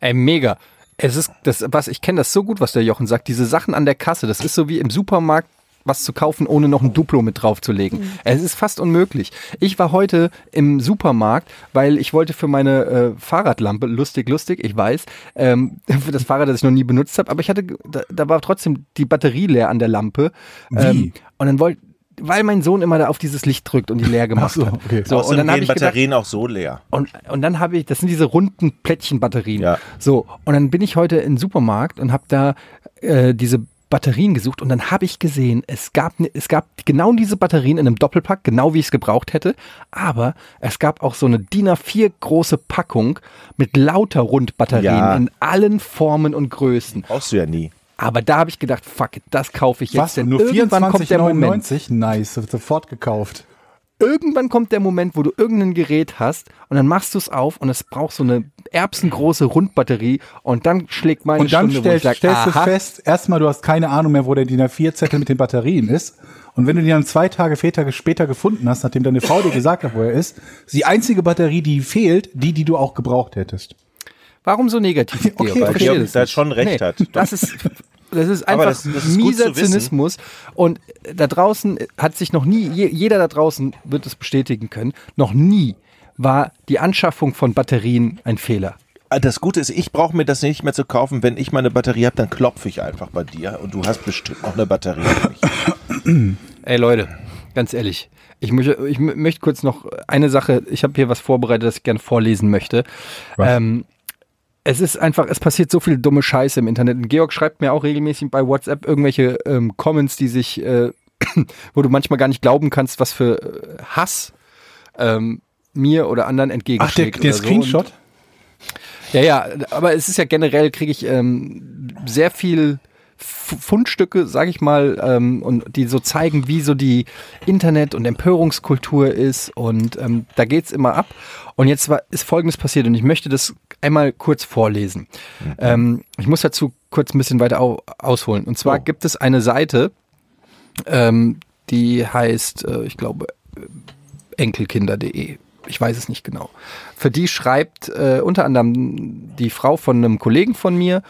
Ey, mega. Es ist das, was ich kenne das so gut, was der Jochen sagt. Diese Sachen an der Kasse, das ist so wie im Supermarkt was zu kaufen, ohne noch ein Duplo mit draufzulegen. Es ist fast unmöglich. Ich war heute im Supermarkt, weil ich wollte für meine äh, Fahrradlampe, lustig, lustig, ich weiß, ähm, für das Fahrrad, das ich noch nie benutzt habe, aber ich hatte, da, da war trotzdem die Batterie leer an der Lampe. Ähm, und dann wollte, weil mein Sohn immer da auf dieses Licht drückt und die leer gemacht so, hat. okay. So, und dann habe gehen ich gedacht, Batterien auch so leer. und, und dann habe ich, das sind diese runden Plättchenbatterien. Ja. So, und dann bin ich heute in den Supermarkt und habe da äh, diese Batterien gesucht und dann habe ich gesehen, es gab, ne- es gab genau diese Batterien in einem Doppelpack, genau wie ich es gebraucht hätte, aber es gab auch so eine DIN A4 große Packung mit lauter Rundbatterien Ja. in allen Formen und Größen. Brauchst du ja nie. Aber da habe ich gedacht, fuck it, das kaufe ich jetzt. Was? denn Nur irgendwann kommt der Moment. 24,99? Nice, sofort gekauft. irgendwann kommt der Moment, wo du irgendein Gerät hast und dann machst du es auf und es braucht so eine erbsengroße Rundbatterie und dann schlägt meine Und dann Stunde, stellst, sag, stellst du fest, erstmal, du hast keine Ahnung mehr, wo der DIN A4-Zettel mit den Batterien ist. Und wenn du die dann zwei Tage, vier Tage später gefunden hast, nachdem deine Frau dir gesagt hat, wo er ist, ist die einzige Batterie, die fehlt, die, die du auch gebraucht hättest. Warum so negativ? Georg? Okay, ich okay. verstehe Georg das da schon recht hat. Das ist, das ist einfach das- das ist mieser. Zynismus und da draußen hat sich noch nie, je- jeder da draußen wird es bestätigen können, noch nie war die Anschaffung von Batterien ein Fehler. Ah, Das Gute ist, ich brauche mir das nicht mehr zu kaufen. Wenn ich meine Batterie habe, dann klopfe ich einfach bei dir und du hast bestimmt noch eine Batterie für mich. Ey Leute, ganz ehrlich, ich, möchte, ich mö- möchte kurz noch eine Sache, ich habe hier was vorbereitet, das ich gerne vorlesen möchte. Ähm, es ist einfach, es passiert so viel dumme Scheiße im Internet. Und Georg schreibt mir auch regelmäßig bei WhatsApp irgendwelche ähm, Comments, die sich, äh, wo du manchmal gar nicht glauben kannst, was für äh, Hass ähm, mir oder anderen Ach, der, der oder so. Screenshot? Und, ja, ja, aber es ist ja generell, kriege ich ähm, sehr viel Fundstücke, sage ich mal, ähm, und die so zeigen, wie so die Internet- und Empörungskultur ist. Und ähm, da geht's immer ab. Und jetzt war, ist Folgendes passiert und ich möchte das einmal kurz vorlesen. Ähm, ich muss dazu kurz ein bisschen weiter au ausholen. Und zwar Oh. gibt es eine Seite, ähm, die heißt, äh, ich glaube, enkelkinder.de. Ich weiß es nicht genau. Für die schreibt äh, unter anderem die Frau von einem Kollegen von mir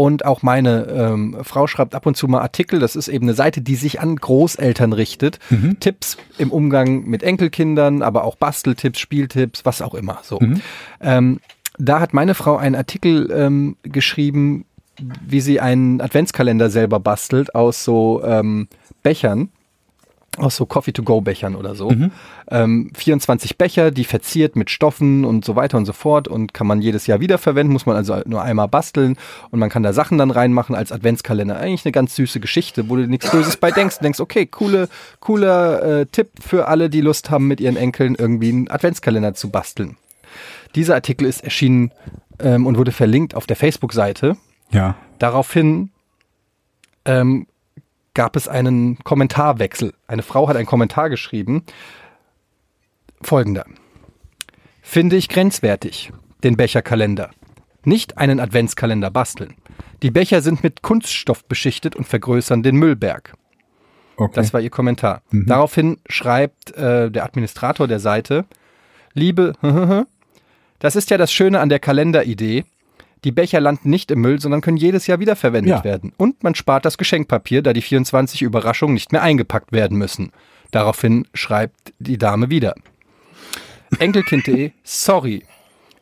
und auch meine ähm, Frau schreibt ab und zu mal Artikel. Das ist eben eine Seite, die sich an Großeltern richtet. Tipps im Umgang mit Enkelkindern, aber auch Basteltipps, Spieltipps, was auch immer. So. Ähm, da hat meine Frau einen Artikel ähm, geschrieben, wie sie einen Adventskalender selber bastelt aus so ähm, Bechern aus so Coffee-to-go-Bechern oder so. Mhm. Ähm, 24 Becher, die verziert mit Stoffen und so weiter und so fort und kann man jedes Jahr wiederverwenden, muss man also nur einmal basteln und man kann da Sachen dann reinmachen als Adventskalender. Eigentlich eine ganz süße Geschichte, wo du nichts Böses bei denkst. Du denkst, okay, coole, cooler äh, Tipp für alle, die Lust haben, mit ihren Enkeln irgendwie einen Adventskalender zu basteln. Dieser Artikel ist erschienen ähm, und wurde verlinkt auf der Facebook-Seite. Ja. Daraufhin ähm, gab es einen Kommentarwechsel. Eine Frau hat einen Kommentar geschrieben. Folgender. Finde ich grenzwertig, den Becherkalender. Nicht einen Adventskalender basteln. Die Becher sind mit Kunststoff beschichtet und vergrößern den Müllberg. Okay. Das war ihr Kommentar. Mhm. Daraufhin schreibt äh, der Administrator der Seite, liebe, das ist ja das Schöne an der Kalenderidee. Die Becher landen nicht im Müll, sondern können jedes Jahr wiederverwendet ja. werden. Und man spart das Geschenkpapier, da die 24 Überraschungen nicht mehr eingepackt werden müssen. Daraufhin schreibt die Dame wieder. Enkelkind.de, sorry.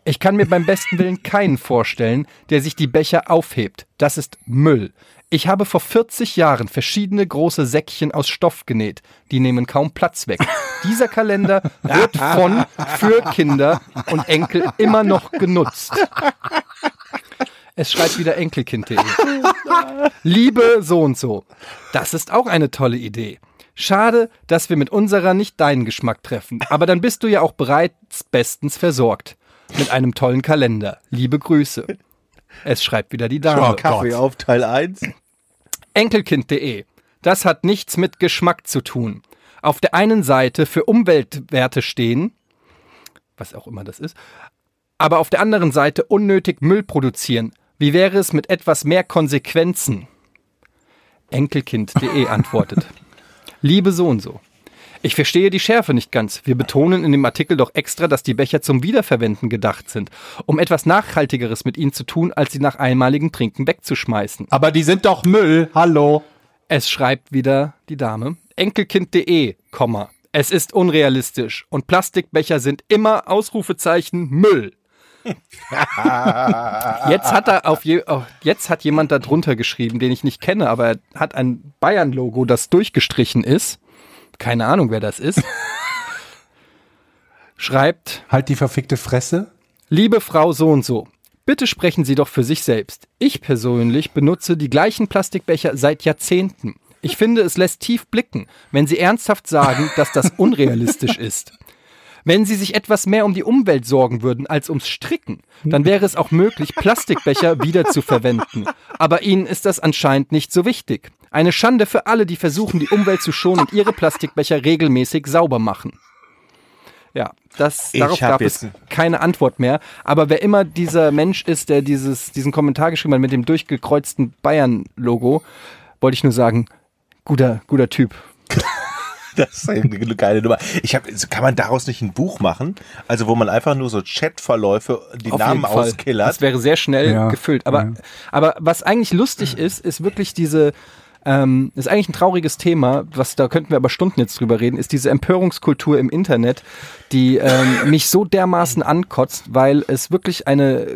Ich kann mir beim besten Willen keinen vorstellen, der sich die Becher aufhebt. Das ist Müll. Ich habe vor 40 Jahren verschiedene große Säckchen aus Stoff genäht. Die nehmen kaum Platz weg. Dieser Kalender wird von, für Kinder und Enkel immer noch genutzt. Es schreibt wieder Enkelkind.de. Liebe so und so. Das ist auch eine tolle Idee. Schade, dass wir mit unserer nicht deinen Geschmack treffen. Aber dann bist du ja auch bereits bestens versorgt. Mit einem tollen Kalender. Liebe Grüße. Es schreibt wieder die Dame. Kaffee auf Teil 1. Enkelkind.de. Das hat nichts mit Geschmack zu tun. Auf der einen Seite für Umweltwerte stehen, was auch immer das ist, aber auf der anderen Seite unnötig Müll produzieren, wie wäre es mit etwas mehr Konsequenzen? Enkelkind.de antwortet. Liebe so und so. Ich verstehe die Schärfe nicht ganz. Wir betonen in dem Artikel doch extra, dass die Becher zum Wiederverwenden gedacht sind, um etwas Nachhaltigeres mit ihnen zu tun, als sie nach einmaligem Trinken wegzuschmeißen. Aber die sind doch Müll. Hallo. Es schreibt wieder die Dame. Enkelkind.de, Es ist unrealistisch und Plastikbecher sind immer Ausrufezeichen Müll. jetzt hat er auf je, oh, jetzt hat jemand da drunter geschrieben, den ich nicht kenne, aber er hat ein Bayern-Logo, das durchgestrichen ist. Keine Ahnung, wer das ist. Schreibt. Halt die verfickte Fresse. Liebe Frau so und so. Bitte sprechen Sie doch für sich selbst. Ich persönlich benutze die gleichen Plastikbecher seit Jahrzehnten. Ich finde, es lässt tief blicken, wenn Sie ernsthaft sagen, dass das unrealistisch ist. Wenn sie sich etwas mehr um die Umwelt sorgen würden als ums Stricken, dann wäre es auch möglich, Plastikbecher wieder zu verwenden. Aber ihnen ist das anscheinend nicht so wichtig. Eine Schande für alle, die versuchen, die Umwelt zu schonen und ihre Plastikbecher regelmäßig sauber machen. Ja, das, darauf gab es keine Antwort mehr. Aber wer immer dieser Mensch ist, der dieses, diesen Kommentar geschrieben hat mit dem durchgekreuzten Bayern-Logo, wollte ich nur sagen, guter, guter Typ. Das ist eine geile Nummer. Ich hab, kann man daraus nicht ein Buch machen? Also wo man einfach nur so Chatverläufe, die Auf Namen auskillert. Das wäre sehr schnell ja, gefüllt. Aber, ja. aber was eigentlich lustig ist, ist wirklich diese, ähm, ist eigentlich ein trauriges Thema, was da könnten wir aber Stunden jetzt drüber reden, ist diese Empörungskultur im Internet, die ähm, mich so dermaßen ankotzt, weil es wirklich eine,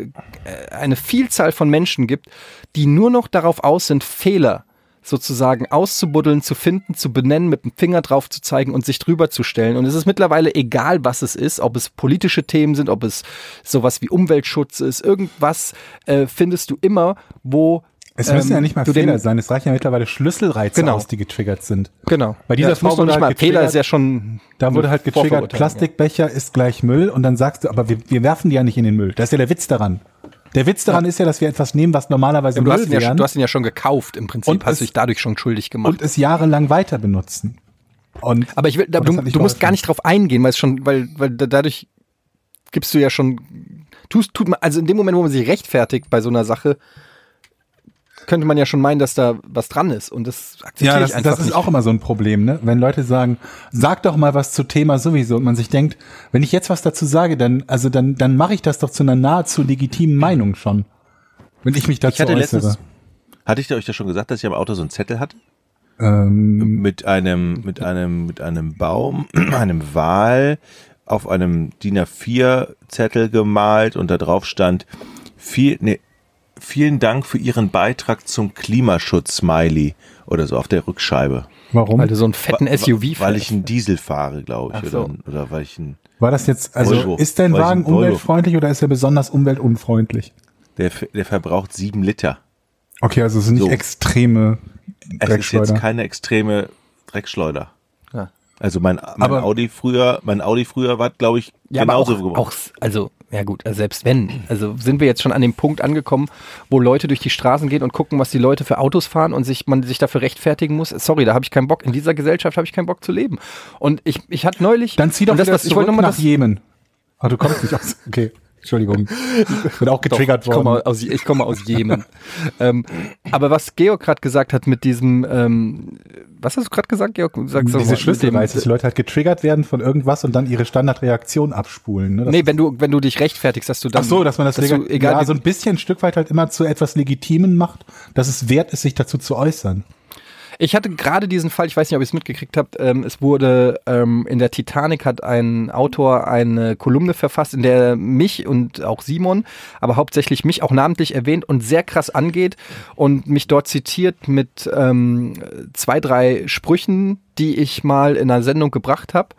äh, eine Vielzahl von Menschen gibt, die nur noch darauf aus sind, Fehler sozusagen auszubuddeln, zu finden, zu benennen, mit dem Finger drauf zu zeigen und sich drüber zu stellen. Und es ist mittlerweile egal, was es ist, ob es politische Themen sind, ob es sowas wie Umweltschutz ist, irgendwas äh, findest du immer, wo es müssen ähm, ja nicht mal Fehler sein, es reichen ja mittlerweile Schlüsselreize genau. aus, die getriggert sind. Genau. Bei dieser ja, Frau wurde nicht halt mal Fehler ist ja schon. Da wurde halt getriggert, Plastikbecher ja. ist gleich Müll und dann sagst du, aber wir, wir werfen die ja nicht in den Müll. Das ist ja der Witz daran. Der Witz daran ja. ist ja, dass wir etwas nehmen, was normalerweise ja, du, hast ja, du hast ihn ja schon gekauft im Prinzip, und hast es, dich dadurch schon schuldig gemacht. Und es jahrelang weiter benutzen. Und aber ich will, da, du, du musst gar nicht drauf eingehen, weil es schon, weil, weil dadurch gibst du ja schon, tust, tut man, also in dem Moment, wo man sich rechtfertigt bei so einer Sache, könnte man ja schon meinen, dass da was dran ist. Und das akzeptiere ja, das, ich einfach das ist nicht. auch immer so ein Problem, ne? Wenn Leute sagen, sag doch mal was zu Thema sowieso und man sich denkt, wenn ich jetzt was dazu sage, dann, also dann, dann mache ich das doch zu einer nahezu legitimen Meinung schon. Wenn ich mich dazu ich hatte äußere. Letztens, hatte ich euch da schon gesagt, dass ich am Auto so einen Zettel hatte? Ähm, mit einem, mit einem, mit einem Baum, einem Wal auf einem DIN A4 Zettel gemalt und da drauf stand, viel, nee, vielen Dank für Ihren Beitrag zum Klimaschutz, Smiley. Oder so auf der Rückscheibe. Warum? Weil du so einen fetten Wa- SUV Weil fährst. ich einen Diesel fahre, glaube ich. So. Oder, oder weil ich ein, War das jetzt, also Volvo. ist dein Weil Wagen umweltfreundlich oder ist er besonders umweltunfreundlich? der, der verbraucht sieben Liter. Okay, also es sind nicht So. extreme Es ist jetzt Dreckschleuder. keine extreme Dreckschleuder. Ja. Also mein, mein Aber- Audi früher, mein Audi früher war, glaube ich, Ja, aber genauso auch, gebraucht. auch, also, ja gut, also selbst wenn, also sind wir jetzt schon an dem Punkt angekommen, wo Leute durch die Straßen gehen und gucken, was die Leute für Autos fahren und sich, man sich dafür rechtfertigen muss. Sorry, da habe ich keinen Bock. In dieser Gesellschaft habe ich keinen Bock zu leben. Und ich, ich hatte neulich. Dann zieh doch das, was, ich wollte nach das, Jemen. Ah, du kommst nicht aus. Okay, Entschuldigung. Bin auch getriggert ich komme worden. aus, ich komme aus Jemen. ähm, aber was Georg gerade gesagt hat mit diesem, ähm, was hast du gerade gesagt, Georg? Sag's doch mal, Diese mit dem- Schlüsselreiz, dass die Leute halt getriggert werden von irgendwas und dann ihre Standardreaktion abspulen. Ne? Das Nee, wenn du, wenn du dich rechtfertigst, dass du dann. Ach so, dass man das du, legal, egal, ja, so ein bisschen ein Stück weit halt immer zu etwas Legitimen macht, dass es wert ist, sich dazu zu äußern. Ich hatte gerade diesen Fall, ich weiß nicht, ob ihr es mitgekriegt habt, ähm, es wurde ähm, in der Titanic hat ein Autor eine Kolumne verfasst, in der er mich und auch Simon, aber hauptsächlich mich auch namentlich erwähnt und sehr krass angeht und mich dort zitiert mit ähm, zwei, drei Sprüchen, die ich mal in einer Sendung gebracht habe.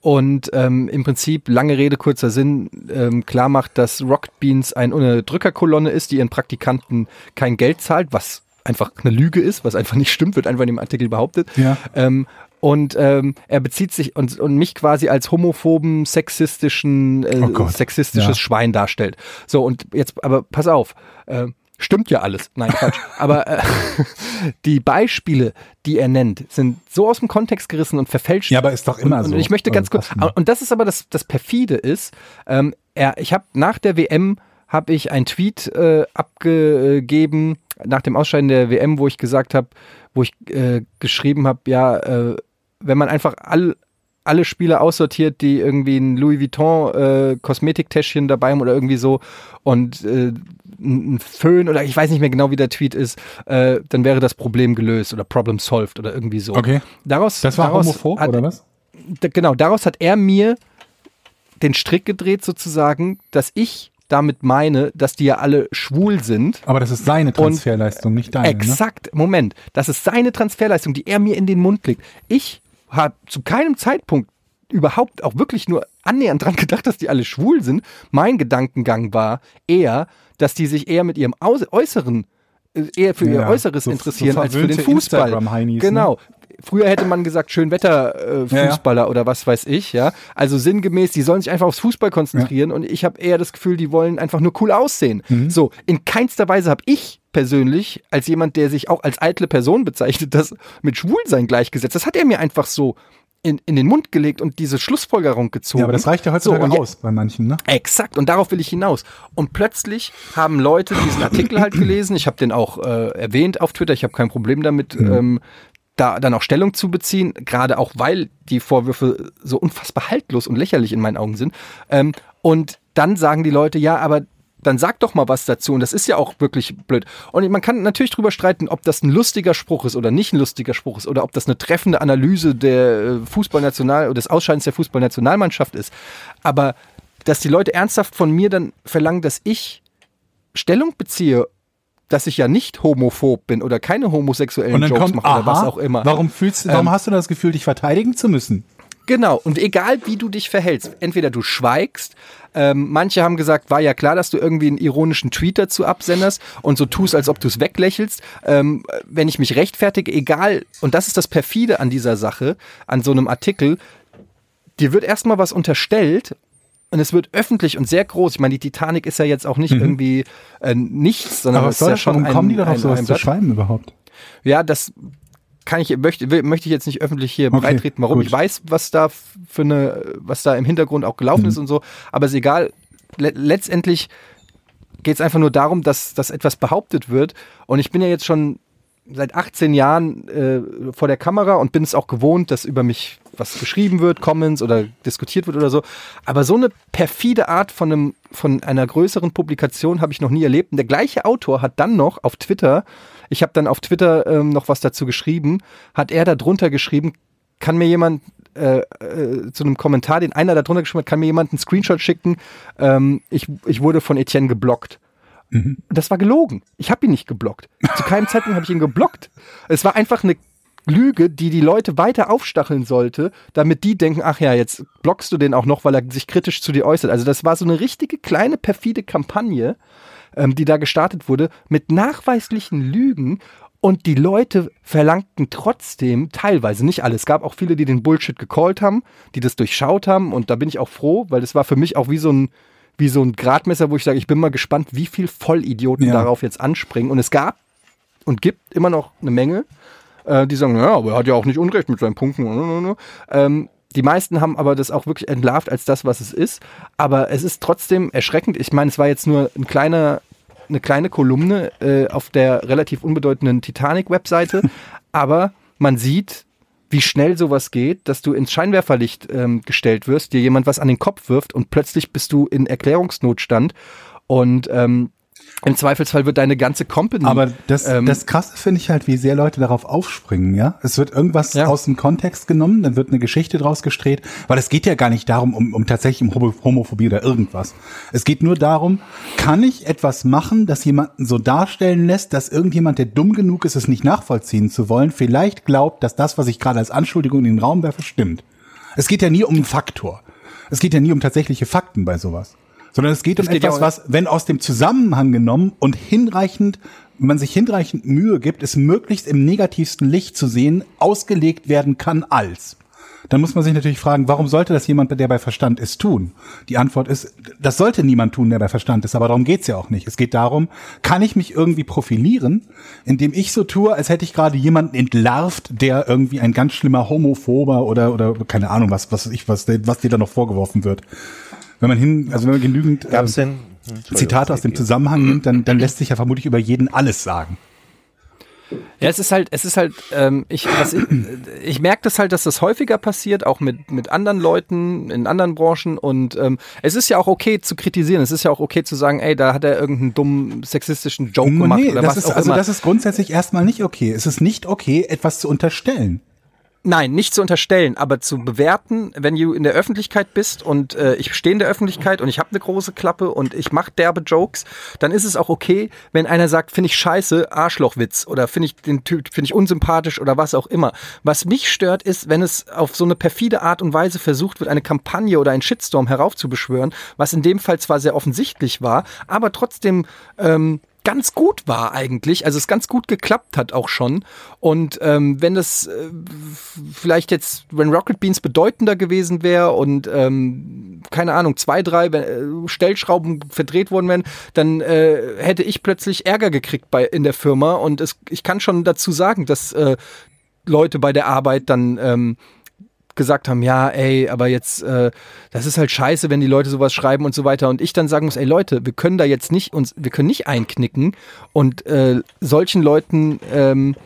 Und ähm, im Prinzip, lange Rede, kurzer Sinn, ähm, klar macht, dass Rocket Beans eine Unterdrückerkolonne ist, die ihren Praktikanten kein Geld zahlt, was einfach eine Lüge ist, was einfach nicht stimmt, wird einfach in dem Artikel behauptet. Ja. Ähm, und ähm, er bezieht sich und, und mich quasi als homophoben, sexistischen, äh, Oh sexistisches Ja. Schwein darstellt. So, und jetzt, aber pass auf, äh, stimmt ja alles. Nein, Quatsch. aber äh, die Beispiele, die er nennt, sind so aus dem Kontext gerissen und verfälscht. Ja, aber ist doch immer und, so. Und ich möchte ganz Also, kurz, und das ist aber das, das perfide ist, ähm, er, ich habe nach der WM habe ich einen Tweet äh, abgegeben nach dem Ausscheiden der WM, wo ich gesagt habe, wo ich äh, geschrieben habe, ja, äh, wenn man einfach all, alle Spieler aussortiert, die irgendwie ein Louis Vuitton äh, Kosmetiktäschchen dabei haben oder irgendwie so und äh, ein Föhn oder ich weiß nicht mehr genau, wie der Tweet ist, äh, dann wäre das Problem gelöst oder Problem solved oder irgendwie so. Okay. Daraus, Das war daraus homophob, hat, oder was? Genau, daraus hat er mir den Strick gedreht sozusagen, dass ich damit meine, dass die ja alle schwul sind. Aber das ist seine Transferleistung, nicht deine. Ne? Exakt, Moment, das ist seine Transferleistung, die er mir in den Mund legt. Ich habe zu keinem Zeitpunkt überhaupt auch wirklich nur annähernd dran gedacht, dass die alle schwul sind. Mein Gedankengang war eher, dass die sich eher mit ihrem Äußeren, eher für ihr Ja, Äußeres so- interessieren so als für den Fußball. Ne? Genau. Früher hätte man gesagt, Schönwetter äh, Ja, oder was weiß ich, ja. Also sinngemäß, die sollen sich einfach aufs Fußball konzentrieren und ich habe eher das Gefühl, die wollen einfach nur cool aussehen. Mhm. So, in keinster Weise habe ich persönlich, als jemand, der sich auch als eitle Person bezeichnet, das mit Schwulsein gleichgesetzt. Das hat er mir einfach so in, in den Mund gelegt und diese Schlussfolgerung gezogen. Ja, aber das reicht ja heutzutage So, aus bei manchen, ne? Exakt, und darauf will ich hinaus. Und plötzlich haben Leute diesen Artikel halt gelesen. Ich habe den auch äh, erwähnt auf Twitter. Ich habe kein Problem damit, ähm, da dann auch Stellung zu beziehen, gerade auch weil die Vorwürfe so unfassbar haltlos und lächerlich in meinen Augen sind. Ähm, und dann sagen die Leute, ja, aber dann sag doch mal was dazu. Und das ist ja auch wirklich blöd. Und man kann natürlich drüber streiten, ob das ein lustiger Spruch ist oder nicht ein lustiger Spruch ist oder ob das eine treffende Analyse der äh, Fußballnational oder des Ausscheidens der Fußballnationalmannschaft ist. Aber dass die Leute ernsthaft von mir dann verlangen, dass ich Stellung beziehe, dass ich ja nicht homophob bin oder keine homosexuellen Jokes kommt, mache oder was auch immer. warum fühlst du, warum Ähm, hast du das Gefühl, dich verteidigen zu müssen? Genau, und egal wie du dich verhältst, entweder du schweigst, ähm, manche haben gesagt, war ja klar, dass du irgendwie einen ironischen Tweet dazu absenderst und so tust, als ob du es weglächelst. Ähm, wenn ich mich rechtfertige, egal, und das ist das perfide an dieser Sache, an so einem Artikel, dir wird erstmal was unterstellt und es wird öffentlich und sehr groß. Ich meine, die Titanic ist ja jetzt auch nicht irgendwie äh, nichts, sondern Aber es ist ja schon Warum ein, kommen die darauf, ein, sowas ein zu schreiben überhaupt? Ja, das kann ich, möchte, möchte ich jetzt nicht öffentlich hier Okay, beitreten, warum. gut. Ich weiß, was da für eine, was da im Hintergrund auch gelaufen Mhm. ist und so, aber ist egal. Le letztendlich geht es einfach nur darum, dass, dass etwas behauptet wird. Und ich bin ja jetzt schon seit 18 Jahren äh, vor der Kamera und bin es auch gewohnt, dass über mich was geschrieben wird, Comments oder diskutiert wird oder so. Aber so eine perfide Art von, einem, von einer größeren Publikation habe ich noch nie erlebt. Und der gleiche Autor hat dann noch auf Twitter, ich habe dann auf Twitter ähm, noch was dazu geschrieben, hat er da drunter geschrieben, kann mir jemand äh, äh, zu einem Kommentar, den einer da drunter geschrieben hat, kann mir jemand einen Screenshot schicken, ähm, ich, ich wurde von Etienne geblockt. Mhm. Das war gelogen. Ich habe ihn nicht geblockt. Zu keinem Zeitpunkt habe ich ihn geblockt. Es war einfach eine Lüge, die die Leute weiter aufstacheln sollte, damit die denken, ach ja, jetzt blockst du den auch noch, weil er sich kritisch zu dir äußert. Also das war so eine richtige kleine perfide Kampagne, ähm, die da gestartet wurde, mit nachweislichen Lügen. Und die Leute verlangten trotzdem teilweise, nicht alle, es gab auch viele, die den Bullshit gecallt haben, die das durchschaut haben. Und da bin ich auch froh, weil das war für mich auch wie so ein, wie so ein Gradmesser, wo ich sage, ich bin mal gespannt, wie viel Vollidioten ja. darauf jetzt anspringen. Und es gab und gibt immer noch eine Menge, äh, die sagen, ja, aber er hat ja auch nicht Unrecht mit seinen Punkten. Ähm, die meisten haben aber das auch wirklich entlarvt als das, was es ist. Aber es ist trotzdem erschreckend. Ich meine, es war jetzt nur ein kleiner, eine kleine Kolumne äh, auf der relativ unbedeutenden Titanic-Webseite. aber man sieht, wie schnell sowas geht, dass du ins Scheinwerferlicht ähm, gestellt wirst, dir jemand was an den Kopf wirft und plötzlich bist du in Erklärungsnotstand. Und ähm, im Zweifelsfall wird deine ganze Company. Aber das, ähm, das Krasse finde ich halt, wie sehr Leute darauf aufspringen, ja. Es wird irgendwas ja. aus dem Kontext genommen, dann wird eine Geschichte draus gestreht, weil es geht ja gar nicht darum, um, um tatsächlich um Homophobie oder irgendwas. Es geht nur darum, kann ich etwas machen, das jemanden so darstellen lässt, dass irgendjemand, der dumm genug ist, es nicht nachvollziehen zu wollen, vielleicht glaubt, dass das, was ich gerade als Anschuldigung in den Raum werfe, stimmt. Es geht ja nie um einen Faktor. Es geht ja nie um tatsächliche Fakten bei sowas sondern es geht es um geht etwas, ja was, wenn aus dem Zusammenhang genommen und hinreichend, wenn man sich hinreichend Mühe gibt, es möglichst im negativsten Licht zu sehen, ausgelegt werden kann als. Dann muss man sich natürlich fragen, warum sollte das jemand, der bei Verstand ist, tun? Die Antwort ist, das sollte niemand tun, der bei Verstand ist, aber darum geht's ja auch nicht. Es geht darum, kann ich mich irgendwie profilieren, indem ich so tue, als hätte ich gerade jemanden entlarvt, der irgendwie ein ganz schlimmer Homophober oder, oder keine Ahnung, was, was ich, was, was dir da noch vorgeworfen wird wenn man hin, also wenn man genügend denn, Zitate aus dem Zusammenhang nimmt, dann, dann lässt sich ja vermutlich über jeden alles sagen. Ja, es ist halt, es ist halt, ähm, ich, was ich, ich merke das halt, dass das häufiger passiert, auch mit, mit anderen Leuten in anderen Branchen. Und ähm, es ist ja auch okay zu kritisieren. Es ist ja auch okay zu sagen, ey, da hat er irgendeinen dummen sexistischen Joke gemacht nee, oder das was ist, auch also immer. das ist grundsätzlich erstmal nicht okay. Es ist nicht okay, etwas zu unterstellen. Nein, nicht zu unterstellen, aber zu bewerten, wenn du in der Öffentlichkeit bist und äh, ich stehe in der Öffentlichkeit und ich habe eine große Klappe und ich mache derbe Jokes, dann ist es auch okay, wenn einer sagt, finde ich scheiße, Arschlochwitz oder finde ich den Typ finde ich unsympathisch oder was auch immer. Was mich stört ist, wenn es auf so eine perfide Art und Weise versucht wird, eine Kampagne oder einen Shitstorm heraufzubeschwören, was in dem Fall zwar sehr offensichtlich war, aber trotzdem ähm, ganz gut war eigentlich, also es ganz gut geklappt hat auch schon. Und ähm, wenn das äh, vielleicht jetzt, wenn Rocket Beans bedeutender gewesen wäre und ähm, keine Ahnung, zwei, drei äh, Stellschrauben verdreht worden wären, dann äh, hätte ich plötzlich Ärger gekriegt bei in der Firma. Und es, ich kann schon dazu sagen, dass äh, Leute bei der Arbeit dann ähm, gesagt haben, ja, ey, aber jetzt, äh, das ist halt scheiße, wenn die Leute sowas schreiben und so weiter. Und ich dann sagen muss, ey Leute, wir können da jetzt nicht uns, wir können nicht einknicken und äh, solchen Leuten ähm,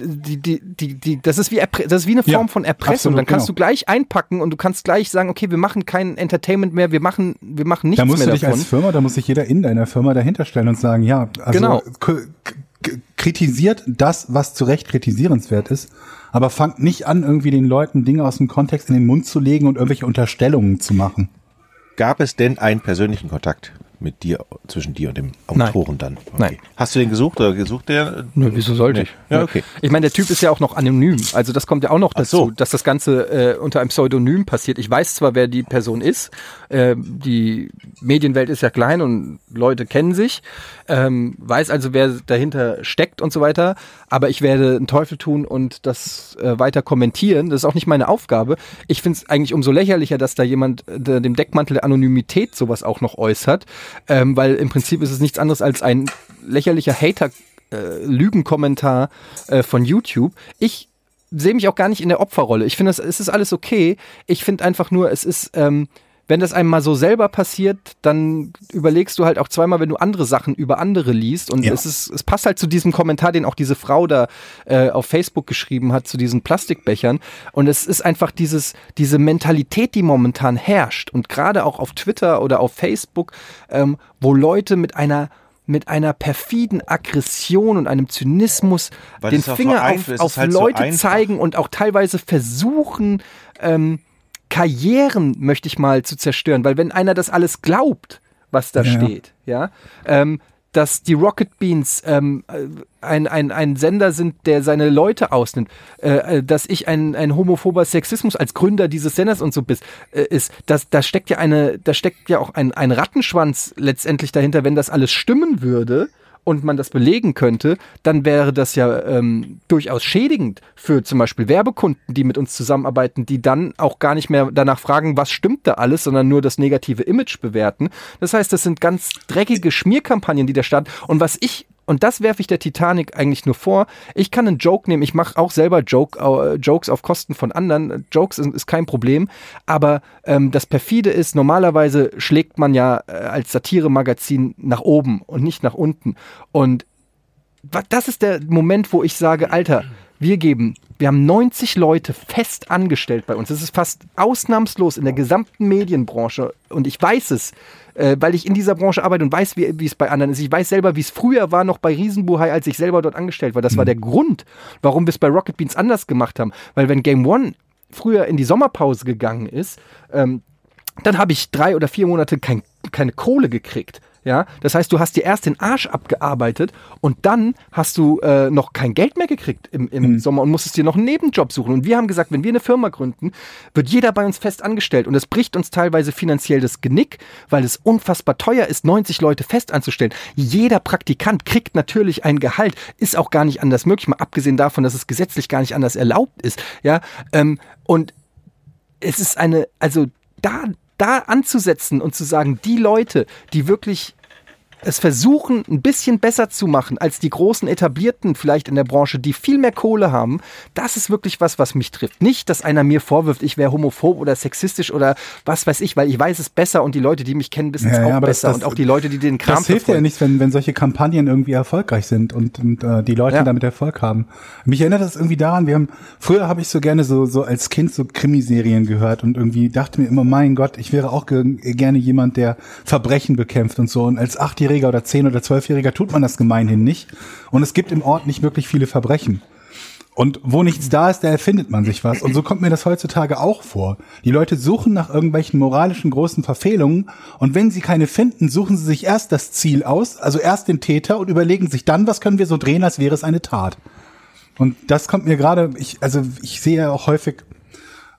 die, die, die, die, das ist wie das ist wie eine Form ja, von Erpressung. Absolut, Dann kannst genau. du gleich einpacken und du kannst gleich sagen, okay, wir machen kein Entertainment mehr, wir machen, wir machen nichts mehr. Da musst du dich als Firma, da muss sich jeder in deiner Firma dahinter stellen und sagen, ja, also genau. kritisiert das, was zu Recht kritisierenswert ist aber fangt nicht an, irgendwie den Leuten Dinge aus dem Kontext in den Mund zu legen und irgendwelche Unterstellungen zu machen. Gab es denn einen persönlichen Kontakt mit dir, zwischen dir und dem Autoren Nein. dann? Okay. Nein. Hast du den gesucht oder gesucht der? Nö, wieso sollte nee. ich? Ja, okay. Ich meine, der Typ ist ja auch noch anonym. Also das kommt ja auch noch dazu, so. dass das Ganze äh, unter einem Pseudonym passiert. Ich weiß zwar, wer die Person ist. Äh, die Medienwelt ist ja klein und Leute kennen sich. Ähm, weiß also, wer dahinter steckt und so weiter. Aber ich werde einen Teufel tun und das äh, weiter kommentieren. Das ist auch nicht meine Aufgabe. Ich finde es eigentlich umso lächerlicher, dass da jemand äh, dem Deckmantel der Anonymität sowas auch noch äußert ähm, weil im Prinzip ist es nichts anderes als ein lächerlicher Hater. Äh, Lügenkommentar äh, von YouTube. Ich sehe mich auch gar nicht in der Opferrolle. Ich finde, es ist alles okay. Ich finde einfach nur, es ist, ähm, wenn das einem mal so selber passiert, dann überlegst du halt auch zweimal, wenn du andere Sachen über andere liest. Und ja. es ist, es passt halt zu diesem Kommentar, den auch diese Frau da äh, auf Facebook geschrieben hat, zu diesen Plastikbechern. Und es ist einfach dieses, diese Mentalität, die momentan herrscht. Und gerade auch auf Twitter oder auf Facebook, ähm, wo Leute mit einer mit einer perfiden Aggression und einem Zynismus Weil den Finger auf, auf halt Leute so zeigen und auch teilweise versuchen, ähm, Karrieren möchte ich mal zu zerstören, weil wenn einer das alles glaubt was da ja. steht. Ja. Ähm, dass die Rocket Beans ähm, ein, ein, ein Sender sind, der seine Leute ausnimmt, äh, äh, dass ich ein, ein homophober Sexismus als Gründer dieses Senders und so bist, äh, ist, das, da steckt ja eine, da steckt ja auch ein, ein Rattenschwanz letztendlich dahinter, wenn das alles stimmen würde und man das belegen könnte, dann wäre das ja ähm, durchaus schädigend für zum Beispiel Werbekunden, die mit uns zusammenarbeiten, die dann auch gar nicht mehr danach fragen, was stimmt da alles, sondern nur das negative Image bewerten. Das heißt, das sind ganz dreckige Schmierkampagnen, die da starten. Und was ich und das werfe ich der Titanic eigentlich nur vor. Ich kann einen Joke nehmen. Ich mache auch selber Joke, äh, Jokes auf Kosten von anderen. Jokes ist, ist kein Problem. Aber ähm, das perfide ist, normalerweise schlägt man ja äh, als Satire-Magazin nach oben und nicht nach unten. Und das ist der Moment, wo ich sage, Alter, wir geben, wir haben 90 Leute fest angestellt bei uns. Das ist fast ausnahmslos in der gesamten Medienbranche. Und ich weiß es äh, weil ich in dieser Branche arbeite und weiß, wie, es bei anderen ist. Ich weiß selber, wie es früher war, noch bei Riesenbuhai, als ich selber dort angestellt war. Das mhm. war der Grund, warum wir es bei Rocket Beans anders gemacht haben. Weil wenn Game One früher in die Sommerpause gegangen ist, ähm, dann habe ich drei oder vier Monate kein, keine Kohle gekriegt. Ja, das heißt, du hast dir erst den Arsch abgearbeitet und dann hast du äh, noch kein Geld mehr gekriegt im, im mhm. Sommer und musstest dir noch einen Nebenjob suchen. Und wir haben gesagt, wenn wir eine Firma gründen, wird jeder bei uns fest angestellt. Und es bricht uns teilweise finanziell das Genick, weil es unfassbar teuer ist, 90 Leute fest anzustellen. Jeder Praktikant kriegt natürlich ein Gehalt, ist auch gar nicht anders möglich, mal abgesehen davon, dass es gesetzlich gar nicht anders erlaubt ist. Ja, ähm, und es ist eine, also da da anzusetzen und zu sagen, die Leute, die wirklich es versuchen, ein bisschen besser zu machen als die großen Etablierten vielleicht in der Branche, die viel mehr Kohle haben, das ist wirklich was, was mich trifft. Nicht, dass einer mir vorwirft, ich wäre homophob oder sexistisch oder was weiß ich, weil ich weiß es besser und die Leute, die mich kennen, wissen es ja, auch ja, besser das, und auch die Leute, die den Kram Das hilft verfolgen. ja nichts, wenn, wenn solche Kampagnen irgendwie erfolgreich sind und, und äh, die Leute ja. damit Erfolg haben. Mich erinnert das irgendwie daran, wir haben, früher habe ich so gerne so, so als Kind so Krimiserien gehört und irgendwie dachte mir immer, mein Gott, ich wäre auch gerne jemand, der Verbrechen bekämpft und so. Und als Achtjähriger Zehnjähriger oder Zehn- oder Zwölfjähriger tut man das gemeinhin nicht. Und es gibt im Ort nicht wirklich viele Verbrechen. Und wo nichts da ist, da erfindet man sich was. Und so kommt mir das heutzutage auch vor. Die Leute suchen nach irgendwelchen moralischen großen Verfehlungen und wenn sie keine finden, suchen sie sich erst das Ziel aus, also erst den Täter und überlegen sich dann, was können wir so drehen, als wäre es eine Tat. Und das kommt mir gerade, ich, also ich sehe ja auch häufig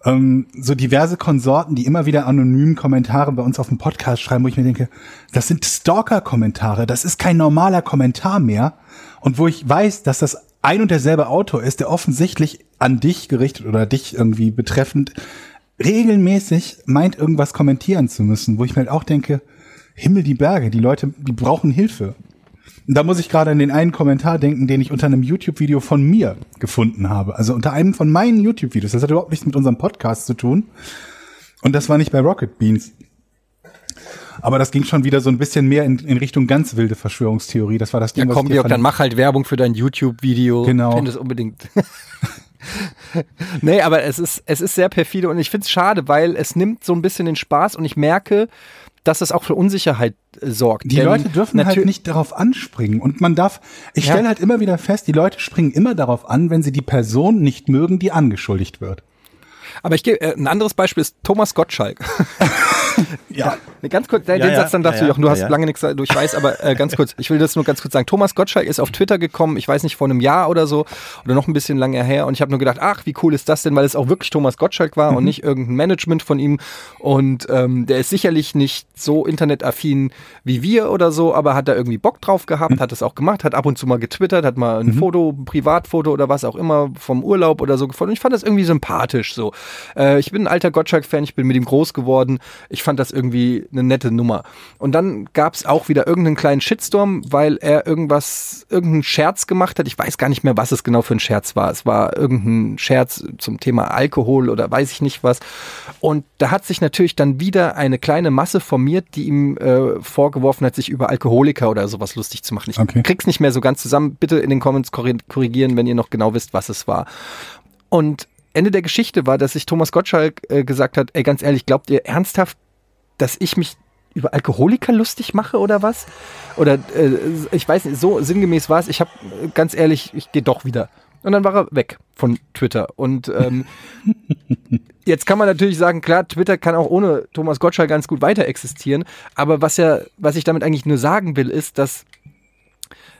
ähm, so diverse Konsorten, die immer wieder anonym Kommentare bei uns auf dem Podcast schreiben, wo ich mir denke, das sind Stalker-Kommentare, das ist kein normaler Kommentar mehr. Und wo ich weiß, dass das ein und derselbe Autor ist, der offensichtlich an dich gerichtet oder dich irgendwie betreffend regelmäßig meint, irgendwas kommentieren zu müssen, wo ich mir halt auch denke, Himmel die Berge, die Leute, die brauchen Hilfe da muss ich gerade an den einen Kommentar denken, den ich unter einem YouTube-Video von mir gefunden habe. Also unter einem von meinen YouTube-Videos. Das hat überhaupt nichts mit unserem Podcast zu tun. Und das war nicht bei Rocket Beans. Aber das ging schon wieder so ein bisschen mehr in, in Richtung ganz wilde Verschwörungstheorie. Das war das Ding, ja, komm, Georg, dann mach halt Werbung für dein YouTube-Video. Genau. Ich finde es unbedingt. nee, aber es ist, es ist sehr perfide und ich finde es schade, weil es nimmt so ein bisschen den Spaß und ich merke, dass es auch für Unsicherheit äh, sorgt. Die Leute dürfen halt nicht darauf anspringen. Und man darf, ich stelle halt immer wieder fest, die Leute springen immer darauf an, wenn sie die Person nicht mögen, die angeschuldigt wird. Aber ich gebe äh, ein anderes Beispiel ist Thomas Gottschalk. ja. ja. Ganz kurz, den ja, Satz dann dazu, ja, Jochen, du hast lange nichts durch weiß, aber äh, ganz kurz, ich will das nur ganz kurz sagen. Thomas Gottschalk ist auf Twitter gekommen, ich weiß nicht, vor einem Jahr oder so, oder noch ein bisschen lange her, und ich habe nur gedacht, ach, wie cool ist das denn, weil es auch wirklich Thomas Gottschalk war mhm. und nicht irgendein Management von ihm. Und ähm, der ist sicherlich nicht so internetaffin wie wir oder so, aber hat da irgendwie Bock drauf gehabt, mhm. hat es auch gemacht, hat ab und zu mal getwittert, hat mal ein mhm. Foto, ein Privatfoto oder was auch immer vom Urlaub oder so gefunden. Und ich fand das irgendwie sympathisch so. Äh, ich bin ein alter Gottschalk-Fan, ich bin mit ihm groß geworden. Ich fand das irgendwie eine nette Nummer. Und dann gab es auch wieder irgendeinen kleinen Shitstorm, weil er irgendwas, irgendeinen Scherz gemacht hat. Ich weiß gar nicht mehr, was es genau für ein Scherz war. Es war irgendein Scherz zum Thema Alkohol oder weiß ich nicht was. Und da hat sich natürlich dann wieder eine kleine Masse formiert, die ihm äh, vorgeworfen hat, sich über Alkoholiker oder sowas lustig zu machen. Ich okay. krieg's nicht mehr so ganz zusammen. Bitte in den Comments korrigieren, wenn ihr noch genau wisst, was es war. Und Ende der Geschichte war, dass sich Thomas Gottschalk äh, gesagt hat, ey, ganz ehrlich, glaubt ihr ernsthaft, dass ich mich über Alkoholiker lustig mache oder was? Oder äh, ich weiß nicht, so sinngemäß war es. Ich habe ganz ehrlich, ich gehe doch wieder. und dann war er weg von Twitter. Und ähm, jetzt kann man natürlich sagen, klar, Twitter kann auch ohne Thomas Gottschalk ganz gut weiter existieren. Aber was ja, was ich damit eigentlich nur sagen will, ist, dass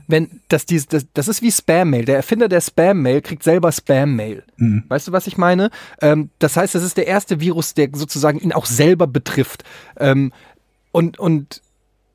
wenn das, das, das ist wie Spam-Mail. Der Erfinder der Spam-Mail kriegt selber Spam-Mail. Mhm. Weißt du, was ich meine? Ähm, das heißt, das ist der erste Virus, der sozusagen ihn auch selber betrifft. Ähm, und, und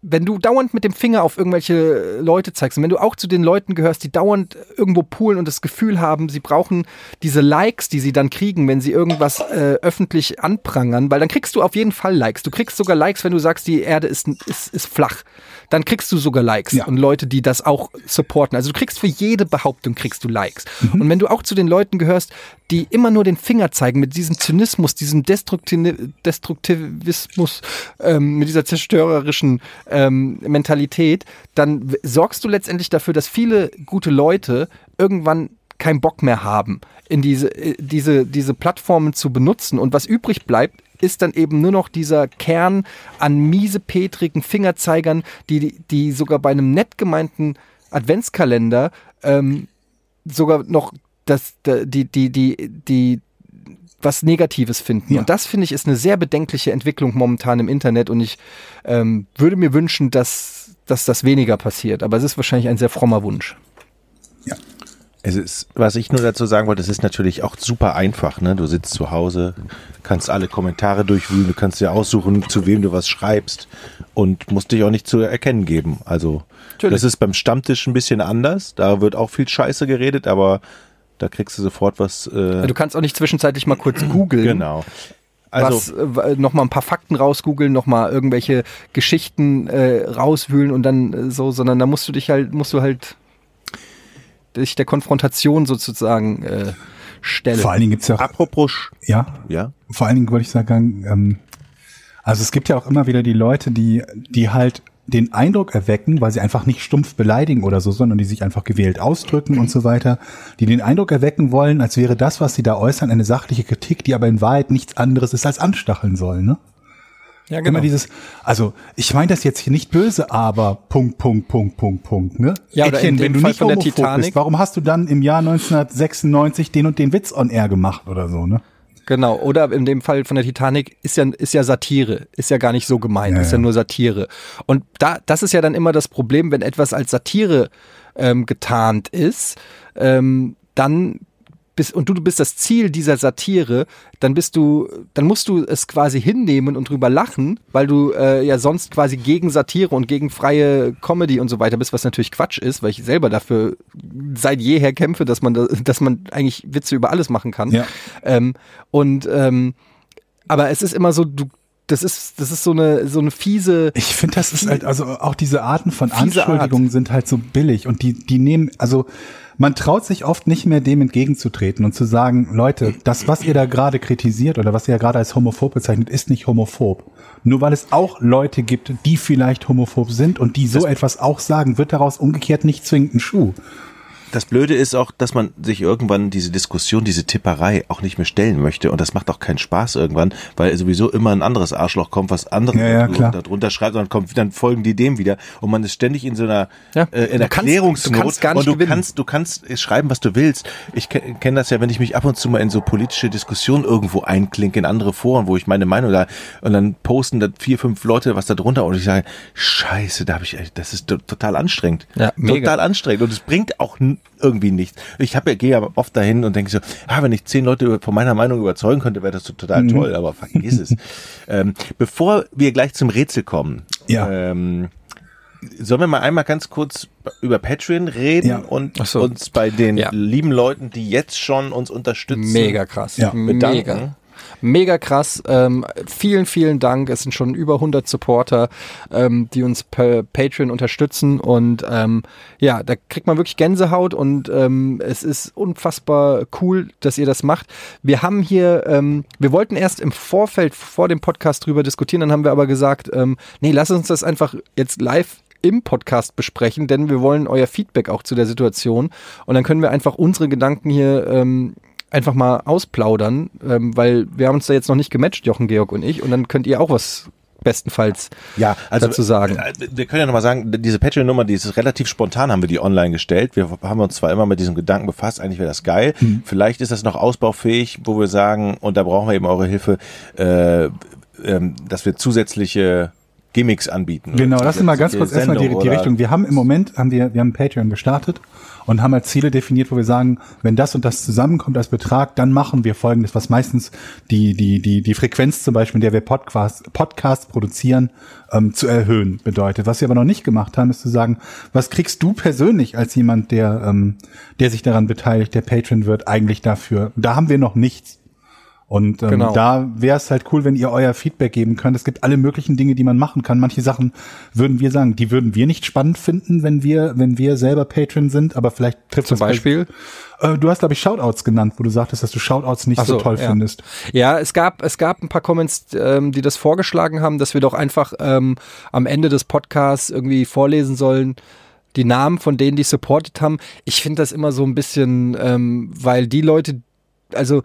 wenn du dauernd mit dem Finger auf irgendwelche Leute zeigst und wenn du auch zu den Leuten gehörst, die dauernd irgendwo poolen und das Gefühl haben, sie brauchen diese Likes, die sie dann kriegen, wenn sie irgendwas äh, öffentlich anprangern, weil dann kriegst du auf jeden Fall Likes. Du kriegst sogar Likes, wenn du sagst, die Erde ist, ist, ist flach. Dann kriegst du sogar Likes ja. und Leute, die das auch supporten. Also du kriegst für jede Behauptung kriegst du Likes. Mhm. Und wenn du auch zu den Leuten gehörst, die immer nur den Finger zeigen mit diesem Zynismus, diesem Destruktivismus, ähm, mit dieser zerstörerischen ähm, Mentalität, dann sorgst du letztendlich dafür, dass viele gute Leute irgendwann keinen Bock mehr haben, in diese, äh, diese, diese Plattformen zu benutzen. Und was übrig bleibt, ist dann eben nur noch dieser Kern an miesepetrigen Fingerzeigern, die, die sogar bei einem nett gemeinten Adventskalender ähm, sogar noch das, die, die, die, die, was Negatives finden. Ja. Und das finde ich ist eine sehr bedenkliche Entwicklung momentan im Internet und ich ähm, würde mir wünschen, dass, dass das weniger passiert. Aber es ist wahrscheinlich ein sehr frommer Wunsch. Ja. Es ist, was ich nur dazu sagen wollte, es ist natürlich auch super einfach. Ne? Du sitzt zu Hause, kannst alle Kommentare durchwühlen, du kannst dir aussuchen, zu wem du was schreibst und musst dich auch nicht zu erkennen geben. Also natürlich. das ist beim Stammtisch ein bisschen anders. Da wird auch viel Scheiße geredet, aber da kriegst du sofort was. Äh du kannst auch nicht zwischenzeitlich mal kurz googeln. Genau. Also was, äh, noch mal ein paar Fakten rausgoogeln, noch mal irgendwelche Geschichten äh, rauswühlen und dann äh, so, sondern da musst du dich halt, musst du halt dich der Konfrontation sozusagen äh, stellen. Vor allen Dingen gibt's ja auch. Apropos. Ja. Ja. Vor allen Dingen wollte ich sagen, ähm, also es gibt ja auch immer wieder die Leute, die, die halt den Eindruck erwecken, weil sie einfach nicht stumpf beleidigen oder so, sondern die sich einfach gewählt ausdrücken und so weiter, die den Eindruck erwecken wollen, als wäre das, was sie da äußern, eine sachliche Kritik, die aber in Wahrheit nichts anderes ist als anstacheln sollen, ne? Ja, genau. Immer dieses, also ich meine das jetzt hier nicht böse, aber Punkt, Punkt, Punkt, Punkt, Punkt, ne? Ja, oder Etienne, wenn du Fall nicht homophob bist, warum hast du dann im Jahr 1996 den und den Witz on air gemacht oder so, ne? Genau, oder in dem Fall von der Titanic ist ja, ist ja Satire, ist ja gar nicht so gemeint, ja, ist ja, nur Satire. Und da, das ist ja dann immer das Problem, wenn etwas als Satire ähm, getarnt ist, ähm, dann bist, und du, du bist das Ziel dieser Satire, dann bist du, dann musst du es quasi hinnehmen und drüber lachen, weil du äh, ja sonst quasi gegen Satire und gegen freie Comedy und so weiter bist, was natürlich Quatsch ist, weil ich selber dafür seit jeher kämpfe, dass man, dass man eigentlich Witze über alles machen kann. Ja. Ähm, und ähm, aber es ist immer so, du, das ist, das ist so eine, so eine fiese. Ich finde, das ist halt, also auch diese Arten von Anschuldigungen Art. sind halt so billig und die, die nehmen, also man traut sich oft nicht mehr dem entgegenzutreten und zu sagen, Leute, das, was ihr da gerade kritisiert oder was ihr ja gerade als homophob bezeichnet, ist nicht homophob. Nur weil es auch Leute gibt, die vielleicht homophob sind und die so das etwas auch sagen, wird daraus umgekehrt nicht zwingend ein Schuh das Blöde ist auch, dass man sich irgendwann diese Diskussion, diese Tipperei auch nicht mehr stellen möchte. Und das macht auch keinen Spaß irgendwann, weil sowieso immer ein anderes Arschloch kommt, was andere ja, ja, darunter schreibt und dann kommt, dann folgen die dem wieder. Und man ist ständig in so einer ja, äh, in Erklärungsnot. Du kannst gar nicht und du gewinnen. kannst, du kannst schreiben, was du willst. Ich kenne das ja, wenn ich mich ab und zu mal in so politische Diskussionen irgendwo einklinke, in andere Foren, wo ich meine Meinung da und dann posten da vier, fünf Leute was da drunter und ich sage, scheiße, da habe ich, das ist total anstrengend. Ja, mega. Total anstrengend. Und es bringt auch irgendwie nichts. Ich habe ja, gehe ja oft dahin und denke so, ah, wenn ich zehn Leute von meiner Meinung überzeugen könnte, wäre das so total mhm. toll, aber vergiss es. ähm, bevor wir gleich zum Rätsel kommen, ja. ähm, sollen wir mal einmal ganz kurz über Patreon reden ja. und so. uns bei den ja. lieben Leuten, die jetzt schon uns unterstützen, mega krass, ja. bedanken. Mega. Mega krass. Ähm, vielen, vielen Dank. Es sind schon über 100 Supporter, ähm, die uns per Patreon unterstützen. Und ähm, ja, da kriegt man wirklich Gänsehaut und ähm, es ist unfassbar cool, dass ihr das macht. Wir haben hier, ähm, wir wollten erst im Vorfeld vor dem Podcast drüber diskutieren, dann haben wir aber gesagt, ähm, nee, lass uns das einfach jetzt live im Podcast besprechen, denn wir wollen euer Feedback auch zu der Situation und dann können wir einfach unsere Gedanken hier ähm, einfach mal ausplaudern, ähm, weil wir haben uns da jetzt noch nicht gematcht, Jochen, Georg und ich, und dann könnt ihr auch was bestenfalls ja, also, dazu sagen. äh, Wir können ja nochmal sagen, diese Patreon-Nummer, die ist relativ spontan, haben wir die online gestellt. Wir haben uns zwar immer mit diesem Gedanken befasst, eigentlich wäre das geil. Vielleicht ist das noch ausbaufähig, wo wir sagen, und da brauchen wir eben eure Hilfe, äh, ähm, dass wir zusätzliche Gimmicks anbieten. Genau, lass uns mal ganz kurz erstmal die, die Richtung. Wir haben im Moment, haben wir, wir haben Patreon gestartet und haben halt Ziele definiert, wo wir sagen, wenn das und das zusammenkommt als Betrag, dann machen wir folgendes, was meistens die, die, die, die Frequenz zum Beispiel, in der wir Podcast, Podcasts produzieren, ähm, zu erhöhen bedeutet. Was wir aber noch nicht gemacht haben, ist zu sagen, was kriegst du persönlich als jemand, der, ähm, der sich daran beteiligt, der Patreon wird, eigentlich dafür? Da haben wir noch nichts. Und ähm, Genau. da wäre es halt cool, wenn ihr euer Feedback geben könnt. Es gibt alle möglichen Dinge, die man machen kann. Manche Sachen würden wir sagen, die würden wir nicht spannend finden, wenn wir, wenn wir selber Patron sind. Aber vielleicht trifft Zum Beispiel? Äh, du hast glaube ich Shoutouts genannt, wo du sagtest, dass du Shoutouts nicht so, so, toll ja. findest. Ja, es gab, es gab ein paar Comments, ähm, die das vorgeschlagen haben, dass wir doch einfach ähm, am Ende des Podcasts irgendwie vorlesen sollen, die Namen von denen, die supported haben. Ich finde das immer so ein bisschen, ähm, weil die Leute, also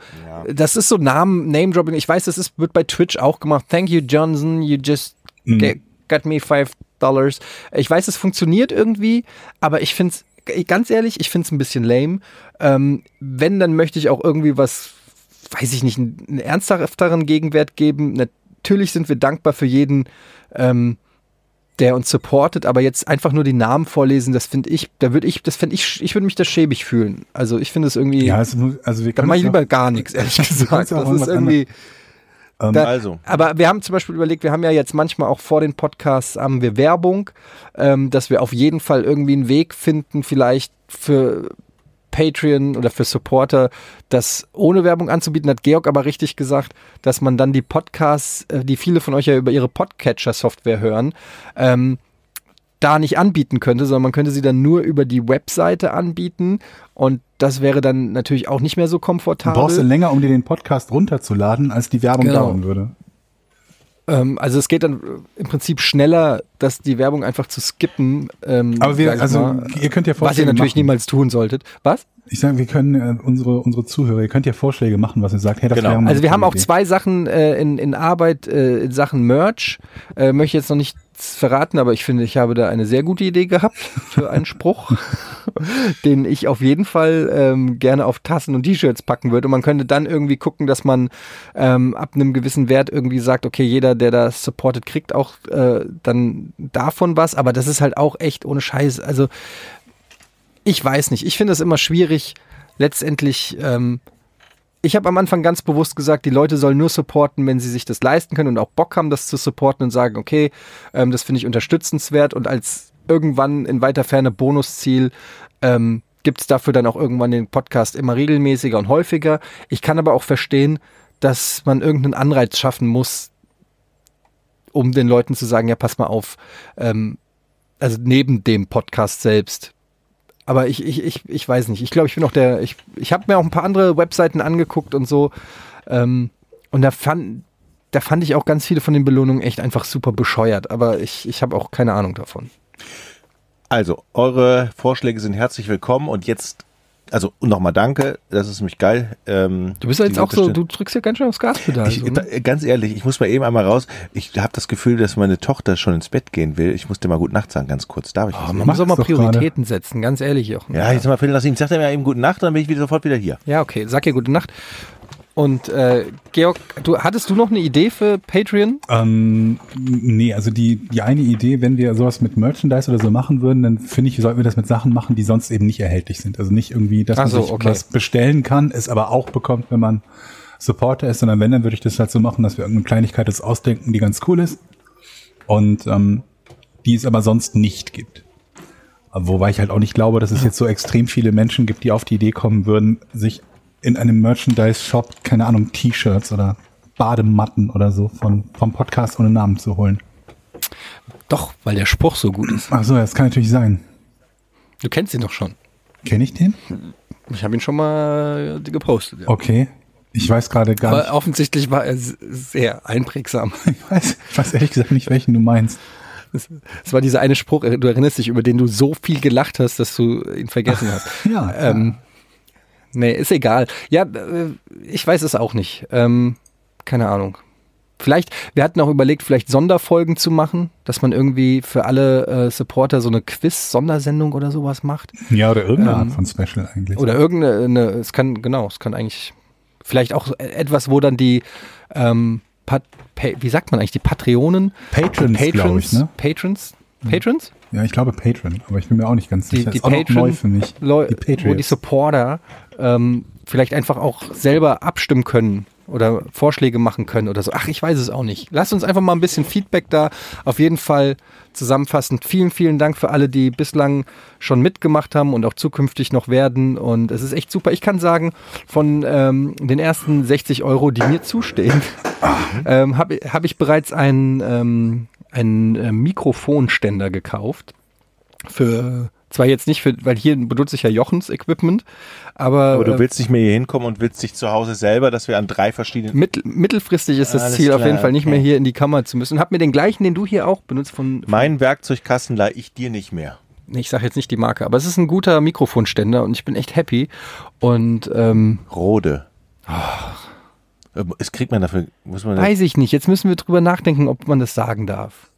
das ist so Namen, Name-Dropping. Ich weiß, das ist, wird bei Twitch auch gemacht. Thank you, Johnson, you just ge- got me five dollars. Ich weiß, es funktioniert irgendwie, aber ich finde es, ganz ehrlich, ich finde es ein bisschen lame. Ähm, wenn, dann möchte ich auch irgendwie was, weiß ich nicht, einen, einen ernsthafteren Gegenwert geben. Natürlich sind wir dankbar für jeden, ähm, der uns supportet, aber jetzt einfach nur die Namen vorlesen, das finde ich, da würde ich, das finde ich, ich würde mich da schäbig fühlen. Also ich finde es irgendwie, Ja, es, also wir dann können mache ich lieber gar nichts, ehrlich gesagt. Das ist irgendwie, Ähm, da, also. Aber wir haben zum Beispiel überlegt, wir haben ja jetzt manchmal auch vor den Podcasts haben wir Werbung, ähm, dass wir auf jeden Fall irgendwie einen Weg finden, vielleicht für Patreon oder für Supporter, das ohne Werbung anzubieten, hat Georg aber richtig gesagt, dass man dann die Podcasts, äh, die viele von euch ja über ihre Podcatcher-Software hören, ähm, da nicht anbieten könnte, sondern man könnte sie dann nur über die Webseite anbieten und das wäre dann natürlich auch nicht mehr so du komfortabel. brauchst du länger, um dir den Podcast runterzuladen, als die Werbung Genau. dauern würde. Ähm, also es geht dann äh, im Prinzip schneller, dass die Werbung einfach zu skippen. Ähm, Aber wir, also mal, ihr könnt ja was ihr Vorschläge natürlich machen. niemals tun solltet. Was? Ich sage, wir können äh, unsere unsere Zuhörer, ihr könnt ja Vorschläge machen, was ihr sagt. Hey, das Genau. wäre mal Also wir haben auch Idee. zwei Sachen äh, in, in Arbeit äh, in Sachen Merch. Äh, möchte jetzt noch nichts verraten, aber ich finde, ich habe da eine sehr gute Idee gehabt für einen Spruch, den ich auf jeden Fall ähm, gerne auf Tassen und T-Shirts packen würde. Und man könnte dann irgendwie gucken, dass man ähm, ab einem gewissen Wert irgendwie sagt, okay, jeder, der das supportet, kriegt auch äh, dann davon was. Aber das ist halt auch echt ohne Scheiß. Also ich weiß nicht. Ich finde es immer schwierig, letztendlich ähm, ich habe am Anfang ganz bewusst gesagt, die Leute sollen nur supporten, wenn sie sich das leisten können und auch Bock haben, das zu supporten und sagen, okay, ähm, das finde ich unterstützenswert und als irgendwann in weiter Ferne Bonusziel ähm, gibt es dafür dann auch irgendwann den Podcast immer regelmäßiger und häufiger. Ich kann aber auch verstehen, dass man irgendeinen Anreiz schaffen muss, um den Leuten zu sagen, ja, pass mal auf, ähm, also neben dem Podcast selbst. Aber ich, ich, ich, ich weiß nicht. Ich glaube, ich bin auch der. Ich, ich habe mir auch ein paar andere Webseiten angeguckt und so. Ähm, und da fand, da fand ich auch ganz viele von den Belohnungen echt einfach super bescheuert. Aber ich, ich habe auch keine Ahnung davon. Also, eure Vorschläge sind herzlich willkommen und jetzt, also nochmal danke, das ist nämlich geil. Ähm, Du bist ja jetzt auch so, du drückst ja ganz schön aufs Gaspedal. Ich, so, ne? äh, ganz ehrlich, ich muss mal eben einmal raus. Ich habe das Gefühl, dass meine Tochter schon ins Bett gehen will. Ich muss dir mal gute Nacht sagen, ganz kurz. Darf ich? Oh, man muss auch mal Prioritäten setzen, ganz ehrlich, Jochen. ja, jetzt mal Viertel nach sieben. Sag dir mal eben gute Nacht, dann bin ich wieder sofort wieder hier. Ja, okay. Sag ihr gute Nacht. Und äh, Georg, du, hattest du noch eine Idee für Patreon? Ähm, nee, also die, die eine Idee, wenn wir sowas mit Merchandise oder so machen würden, dann finde ich, sollten wir das mit Sachen machen, die sonst eben nicht erhältlich sind. Also nicht irgendwie, dass Ach man so, sich okay. was bestellen kann, es aber auch bekommt, wenn man Supporter ist, sondern wenn, dann würde ich das halt so machen, dass wir irgendeine Kleinigkeit jetzt ausdenken, die ganz cool ist und ähm, die es aber sonst nicht gibt. Wobei ich halt auch nicht glaube, dass es jetzt so extrem viele Menschen gibt, die auf die Idee kommen würden, sich in einem Merchandise-Shop, keine Ahnung, T-Shirts oder Badematten oder so von, vom Podcast ohne Namen zu holen. Doch, weil der Spruch so gut ist. Ach so, das kann natürlich sein. Du kennst ihn doch schon. Kenne ich den? Ich habe ihn schon mal äh, gepostet. Ja. Okay. Ich weiß gerade gar Aber nicht. offensichtlich war er sehr einprägsam. Ich weiß, ich weiß ehrlich gesagt nicht, welchen du meinst. Es war dieser eine Spruch, äh, du erinnerst dich, über den du so viel gelacht hast, dass du ihn vergessen hast. Ja. Ähm, nee, ist egal. Ja, äh, ich weiß es auch nicht. Ähm, keine Ahnung. Vielleicht, wir hatten auch überlegt, vielleicht Sonderfolgen zu machen, dass man irgendwie für alle äh, Supporter so eine Quiz-Sondersendung oder sowas macht. Ja, oder irgendeine Ähm, Art von Special eigentlich. Oder irgendeine, es kann, genau, es kann eigentlich vielleicht auch etwas, wo dann die, ähm, Pat, pa, wie sagt man eigentlich, die Patreonen? Patrons, glaube ich, ne? Patrons? Patrons? Ja, ich glaube Patreon, aber ich bin mir auch nicht ganz Die- sicher. die ist auch noch Patron- neu für mich. Leu Die wo die. Supporter ähm, vielleicht einfach auch selber abstimmen können oder Vorschläge machen können oder so. Ach, ich weiß es auch nicht. Lasst uns einfach mal ein bisschen Feedback da. Auf jeden Fall zusammenfassend. Vielen, vielen Dank für alle, die bislang schon mitgemacht haben und auch zukünftig noch werden. Und es ist echt super. Ich kann sagen, von ähm, den ersten 60 Euro, die mir zustehen, ähm, habe hab ich bereits einen, ähm, einen äh, Mikrofonständer gekauft. Für zwar jetzt nicht für, weil hier benutze ich ja Jochens Equipment, aber, Aber du äh, willst nicht mehr hier hinkommen und willst dich zu Hause selber, dass wir an drei verschiedenen. mittel, mittelfristig ist das Ziel auf jeden klar, Fall nicht okay. mehr hier in die Kammer zu müssen. Hab mir den gleichen, den du hier auch benutzt von, von Mein Werkzeugkasten leih ich dir nicht mehr. ich sage jetzt nicht die Marke, aber es ist ein guter Mikrofonständer und ich bin echt happy. Und ähm, Rode. Ähm, Es kriegt man dafür, muss man. weiß ich nicht. Jetzt müssen wir drüber nachdenken, ob man das sagen darf.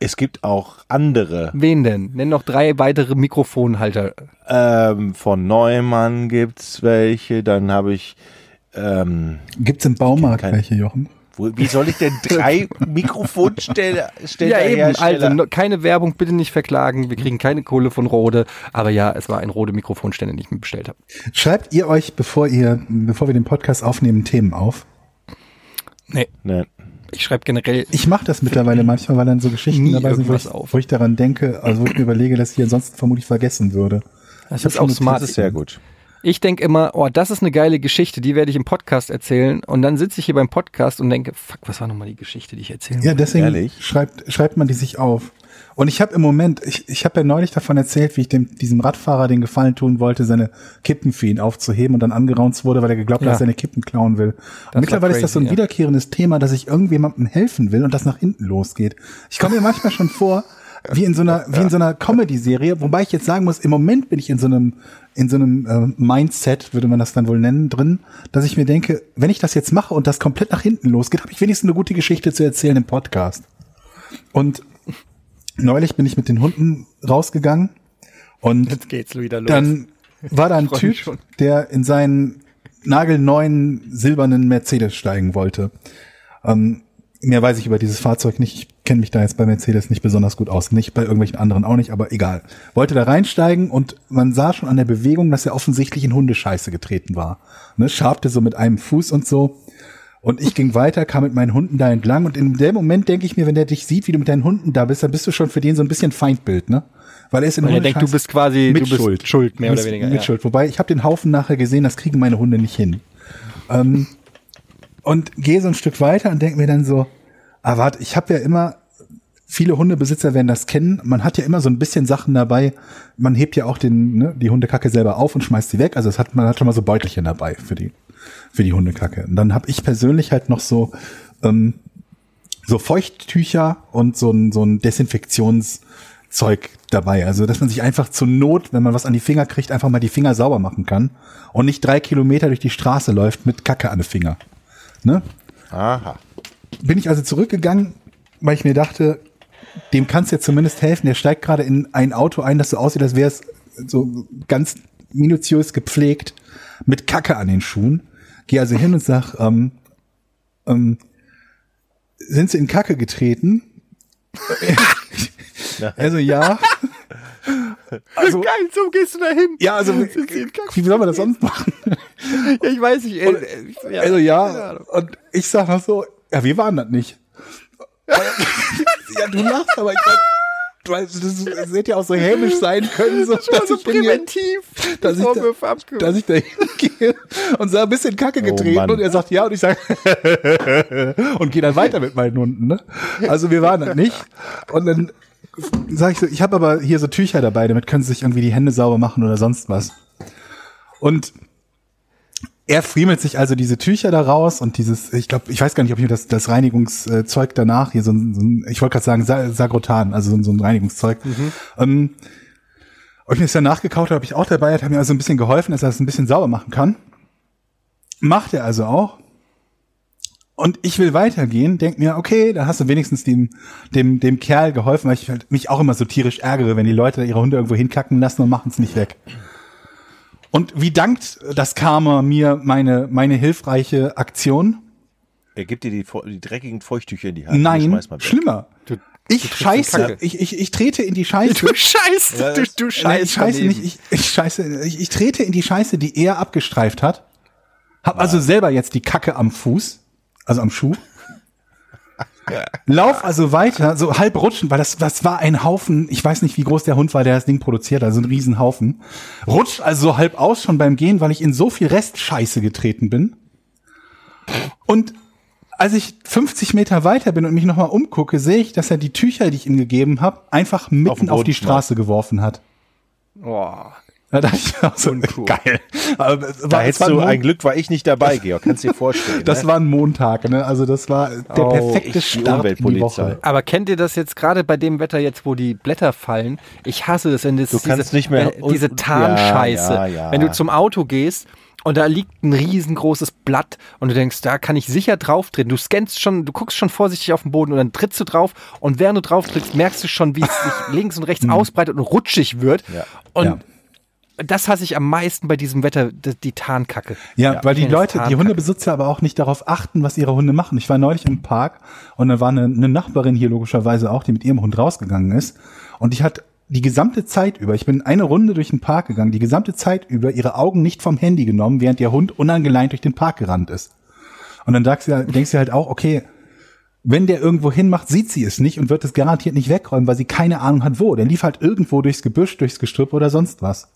Es gibt auch andere. Wen denn? Nenn noch drei weitere Mikrofonhalter. Ähm, von Neumann gibt's welche. Dann habe ich. Ähm, Gibt's im Baumarkt Kein- welche, Jochen? wo, wie soll ich denn drei Mikrofonsteller Ja, eben. Also keine Werbung, bitte nicht verklagen. Wir kriegen keine Kohle von Rode. Aber ja, es war ein Rode Mikrofonständer, den ich mir bestellt habe. Schreibt ihr euch, bevor ihr, bevor wir den Podcast aufnehmen, Themen auf? Nee, Nein. Ich schreibe generell Ich mache das mittlerweile manchmal, weil dann so Geschichten dabei sind, wo irgendwas ich, auf. wo ich daran denke, also wo ich mir überlege, dass ich ansonsten vermutlich vergessen würde. Das Ich hab ist auch smart. Das ist sehr gut. Ich denke immer, oh, das ist eine geile Geschichte, die werde ich im Podcast erzählen. Und dann sitze ich hier beim Podcast und denke, fuck, was war nochmal die Geschichte, die ich erzählen Ja, deswegen schreibt, schreibt man die sich auf. Und ich habe im Moment, ich, ich habe ja neulich davon erzählt, wie ich dem, diesem Radfahrer den Gefallen tun wollte, seine Kippen für ihn aufzuheben und dann angeraunzt wurde, weil er geglaubt hat, Ja. dass er seine Kippen klauen will. Und mittlerweile ist das so ein crazy, ja. wiederkehrendes Thema, dass ich irgendjemandem helfen will und das nach hinten losgeht. Ich komme mir manchmal schon vor, wie in so einer, wie in so einer Comedy-Serie, wobei ich jetzt sagen muss, im Moment bin ich in so einem, in so einem äh, Mindset, würde man das dann wohl nennen, drin, dass ich mir denke, wenn ich das jetzt mache und das komplett nach hinten losgeht, habe ich wenigstens eine gute Geschichte zu erzählen im Podcast. Und neulich bin ich mit den Hunden rausgegangen und Jetzt geht's wieder los. dann war da ein Typ, der in seinen nagelneuen silbernen Mercedes steigen wollte. Ähm, mehr weiß ich über dieses Fahrzeug nicht. Ich kenne mich da jetzt bei Mercedes nicht besonders gut aus. Nicht bei irgendwelchen anderen auch nicht, aber egal. Wollte da reinsteigen und man sah schon an der Bewegung, dass er offensichtlich in Hundescheiße getreten war. Ne, schabte so mit einem Fuß und so. Und ich ging weiter, kam mit meinen Hunden da entlang und in dem Moment denke ich mir, wenn der dich sieht, wie du mit deinen Hunden da bist, dann bist du schon für den so ein bisschen Feindbild, ne? Weil er ist in Weil er denkt, du bist quasi, mit du bist Schuld. schuld, mehr oder weniger. Mit ja. Schuld. Wobei, ich habe den Haufen nachher gesehen, das kriegen meine Hunde nicht hin. Ähm, und gehe so ein Stück weiter und denke mir dann so, ah warte, ich habe ja immer, viele Hundebesitzer werden das kennen, man hat ja immer so ein bisschen Sachen dabei, man hebt ja auch den, ne, die Hundekacke selber auf und schmeißt sie weg, also es hat, man hat schon mal so Beutelchen dabei für die, für die Hundekacke. Und dann habe ich persönlich halt noch so, ähm, so Feuchttücher und so ein, so ein Desinfektionszeug dabei. Also, dass man sich einfach zur Not, wenn man was an die Finger kriegt, einfach mal die Finger sauber machen kann und nicht drei Kilometer durch die Straße läuft mit Kacke an den Finger. Ne? Aha. Bin ich also zurückgegangen, weil ich mir dachte, dem kannst du ja zumindest helfen. Der steigt gerade in ein Auto ein, das so aussieht, als wäre es so ganz minutiös gepflegt mit Kacke an den Schuhen. Gehe also hin und sag, ähm, ähm, sind sie in Kacke getreten? also ja. Also, Geil, so gehst du da hin. ja, also wie soll man das sonst machen? Ja, ich weiß nicht. Äh, äh, ja, Also ja, und ich sag noch so, ja, wir waren das nicht. ja, du lachst, aber ich mein, du weißt, das, das hätte ja auch so hämisch sein können, so, dass, so ich den hier, präventiv dass, ich da, dass ich da hingehe und sah ein bisschen Kacke getreten Mann. und er sagt ja und ich sage und gehe dann weiter mit meinen Hunden. Ne? Also wir waren das nicht. Und dann sage ich so, ich habe aber hier so Tücher dabei, damit können sie sich irgendwie die Hände sauber machen oder sonst was. Und er friemelt sich also diese Tücher da raus und dieses, ich glaube, ich weiß gar nicht, ob ich mir das, das Reinigungszeug danach hier so ein, so ein ich wollte gerade sagen Sa Sagrotan, also so ein, so ein Reinigungszeug. Ähm, ob ich mir das danach gekauft habe, habe ich auch dabei, hat mir also ein bisschen geholfen, dass er das ein bisschen sauber machen kann. Macht er also auch. Und ich will weitergehen, denk mir, okay, dann hast du wenigstens dem, dem, dem Kerl geholfen, weil ich halt mich auch immer so tierisch ärgere, wenn die Leute ihre Hunde irgendwo hinkacken lassen und machen es nicht weg. Und wie dankt das Karma mir meine, meine hilfreiche Aktion? Er gibt dir die, die dreckigen Feuchttücher in die Hand. Nein, schlimmer. ich trittst in scheiße, ich, ich, ich trete in die Scheiße. Du scheißt, Ja, du, du Nein, scheißt. ich scheiße daneben. nicht, ich, ich scheiße, ich, ich trete in die Scheiße, die er abgestreift hat. Hab also selber jetzt die Kacke am Fuß, also am Schuh. Lauf also weiter, so halb rutschen, weil das, das war ein Haufen, ich weiß nicht, wie groß der Hund war, der das Ding produziert, also ein Riesenhaufen. Rutscht also so halb aus schon beim Gehen, weil ich in so viel Restscheiße getreten bin. Und als ich 50 Meter weiter bin und mich nochmal umgucke, sehe ich, dass er die Tücher, die ich ihm gegeben habe, einfach mitten auf, Boden die Straße geworfen hat. Boah. Da dachte ich auch so, geil. Aber Da hättest war du ein Glück, war ich nicht dabei, Georg. Kannst dir vorstellen. das ne? war ein Montag, ne? Also das war der Oh, perfekte ich, die Start in die. Woche. Aber kennt ihr das jetzt gerade bei dem Wetter jetzt, wo die Blätter fallen? Ich hasse es, wenn das Du kannst nicht mehr- wenn, diese und- Tarnscheiße. ja, ja. Wenn du zum Auto gehst und da liegt ein riesengroßes Blatt und du denkst, da kann ich sicher drauf treten. Du scannst schon, du guckst schon vorsichtig auf den Boden und dann trittst du drauf und während du drauf trittst, merkst du schon, wie es sich links und rechts ausbreitet und rutschig wird. Ja. Und Ja. Das hasse ich am meisten bei diesem Wetter, die, Tarnkacke. Ja, weil die Leute, das die Tarnkacke. Hundebesitzer aber auch nicht darauf achten, was ihre Hunde machen. Ich war neulich im Park und da war eine, eine Nachbarin hier logischerweise auch, die mit ihrem Hund rausgegangen ist. Und die hat die gesamte Zeit über, ich bin eine Runde durch den Park gegangen, die gesamte Zeit über ihre Augen nicht vom Handy genommen, während ihr Hund unangeleint durch den Park gerannt ist. Und dann denkst du, halt- denkst du halt auch, okay, wenn der irgendwo hinmacht, sieht sie es nicht und wird es garantiert nicht wegräumen, weil sie keine Ahnung hat, wo. Der lief halt irgendwo durchs Gebüsch, durchs Gestrüpp oder sonst was.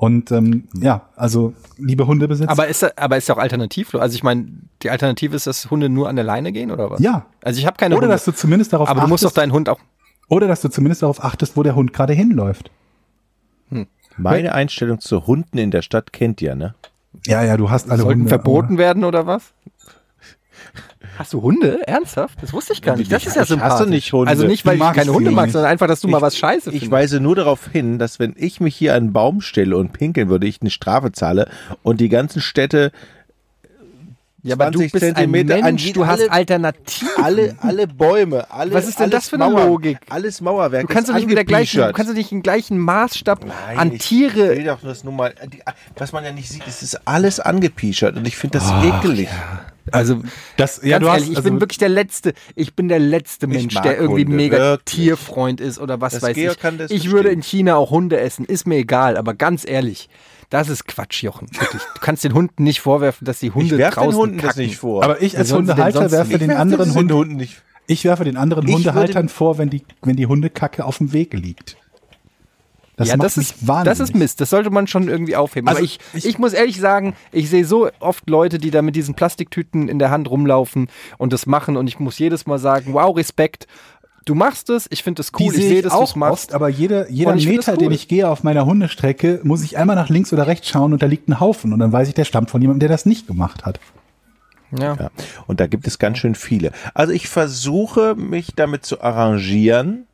Und ähm, ja, also liebe Hundebesitzer. Aber ist, da- aber ist ja auch alternativlos. Also ich meine, die Alternative ist, dass Hunde nur an der Leine gehen oder was? Ja. Also ich habe keine Oder Hunde. dass du zumindest darauf aber du musst doch achtest, deinen Hund auch. oder dass du zumindest darauf achtest, wo der Hund gerade hinläuft. Meine Einstellung zu Hunden in der Stadt kennt ihr, ne? Ja, ja, du hast alle Sollten Hunde. verboten werden oder was? Hast du Hunde? Ernsthaft? Das wusste ich gar nicht. Das ist ja Ich sympathisch. nicht Hunde. Also nicht, Du weil ich magst keine Hunde mag, sondern einfach, dass du mal Ich- was scheiße Ich findest. weise nur darauf hin, dass wenn ich mich hier an einen Baum stelle und pinkeln würde, ich eine Strafe zahle und die ganzen Städte ja, aber du 20 bist ein Zentimeter an Mensch, du hast alle- Alternativen. alle, alle Bäume, alle. Was ist denn das für eine Mauer, Logik? Alles Mauerwerk. Du kannst doch nicht mit der gleichen, du kannst nicht den gleichen Maßstab Nein, an ich Tiere. will doch das nur mal, was man ja nicht sieht, es ist alles angepischert und ich finde das Ah, ekelig. Also Das, ja, Ganz du hast, ehrlich, ich also, bin wirklich der letzte, ich bin der letzte Mensch, der irgendwie Hunde, mega wirklich. Tierfreund ist oder was Das weiß Georg ich. kann das Ich würde verstehen. in China auch Hunde essen, ist mir egal, aber ganz ehrlich, das ist Quatsch, Jochen. Wirklich. Du kannst den Hunden nicht vorwerfen, dass die Hunde Ich werfe den draußen Hunden kacken. das nicht vor. aber ich als Hundehalter werfe den anderen den Hunden, Hunden nicht. ich werfe den anderen Ich Hundehaltern vor, wenn die, wenn die Hundekacke auf dem Weg liegt. Das ja, macht das mich ist, wahnsinnig. das ist Mist. Das sollte man schon irgendwie aufheben. Also Aber ich, ich- ich, muss ehrlich sagen, ich sehe so oft Leute, die da mit diesen Plastiktüten in der Hand rumlaufen und das machen und ich muss jedes Mal sagen, wow, Respekt. Du machst es, ich finde es cool, die ich sehe du auch es machst. oft, aber jeder, jeder Meter, das cool. den ich gehe auf meiner Hundestrecke, muss ich einmal nach links oder rechts schauen und da liegt ein Haufen und dann weiß ich, der stammt von jemandem, der das nicht gemacht hat. Ja. Ja. Und da gibt es ganz schön viele. Also ich versuche mich damit zu arrangieren.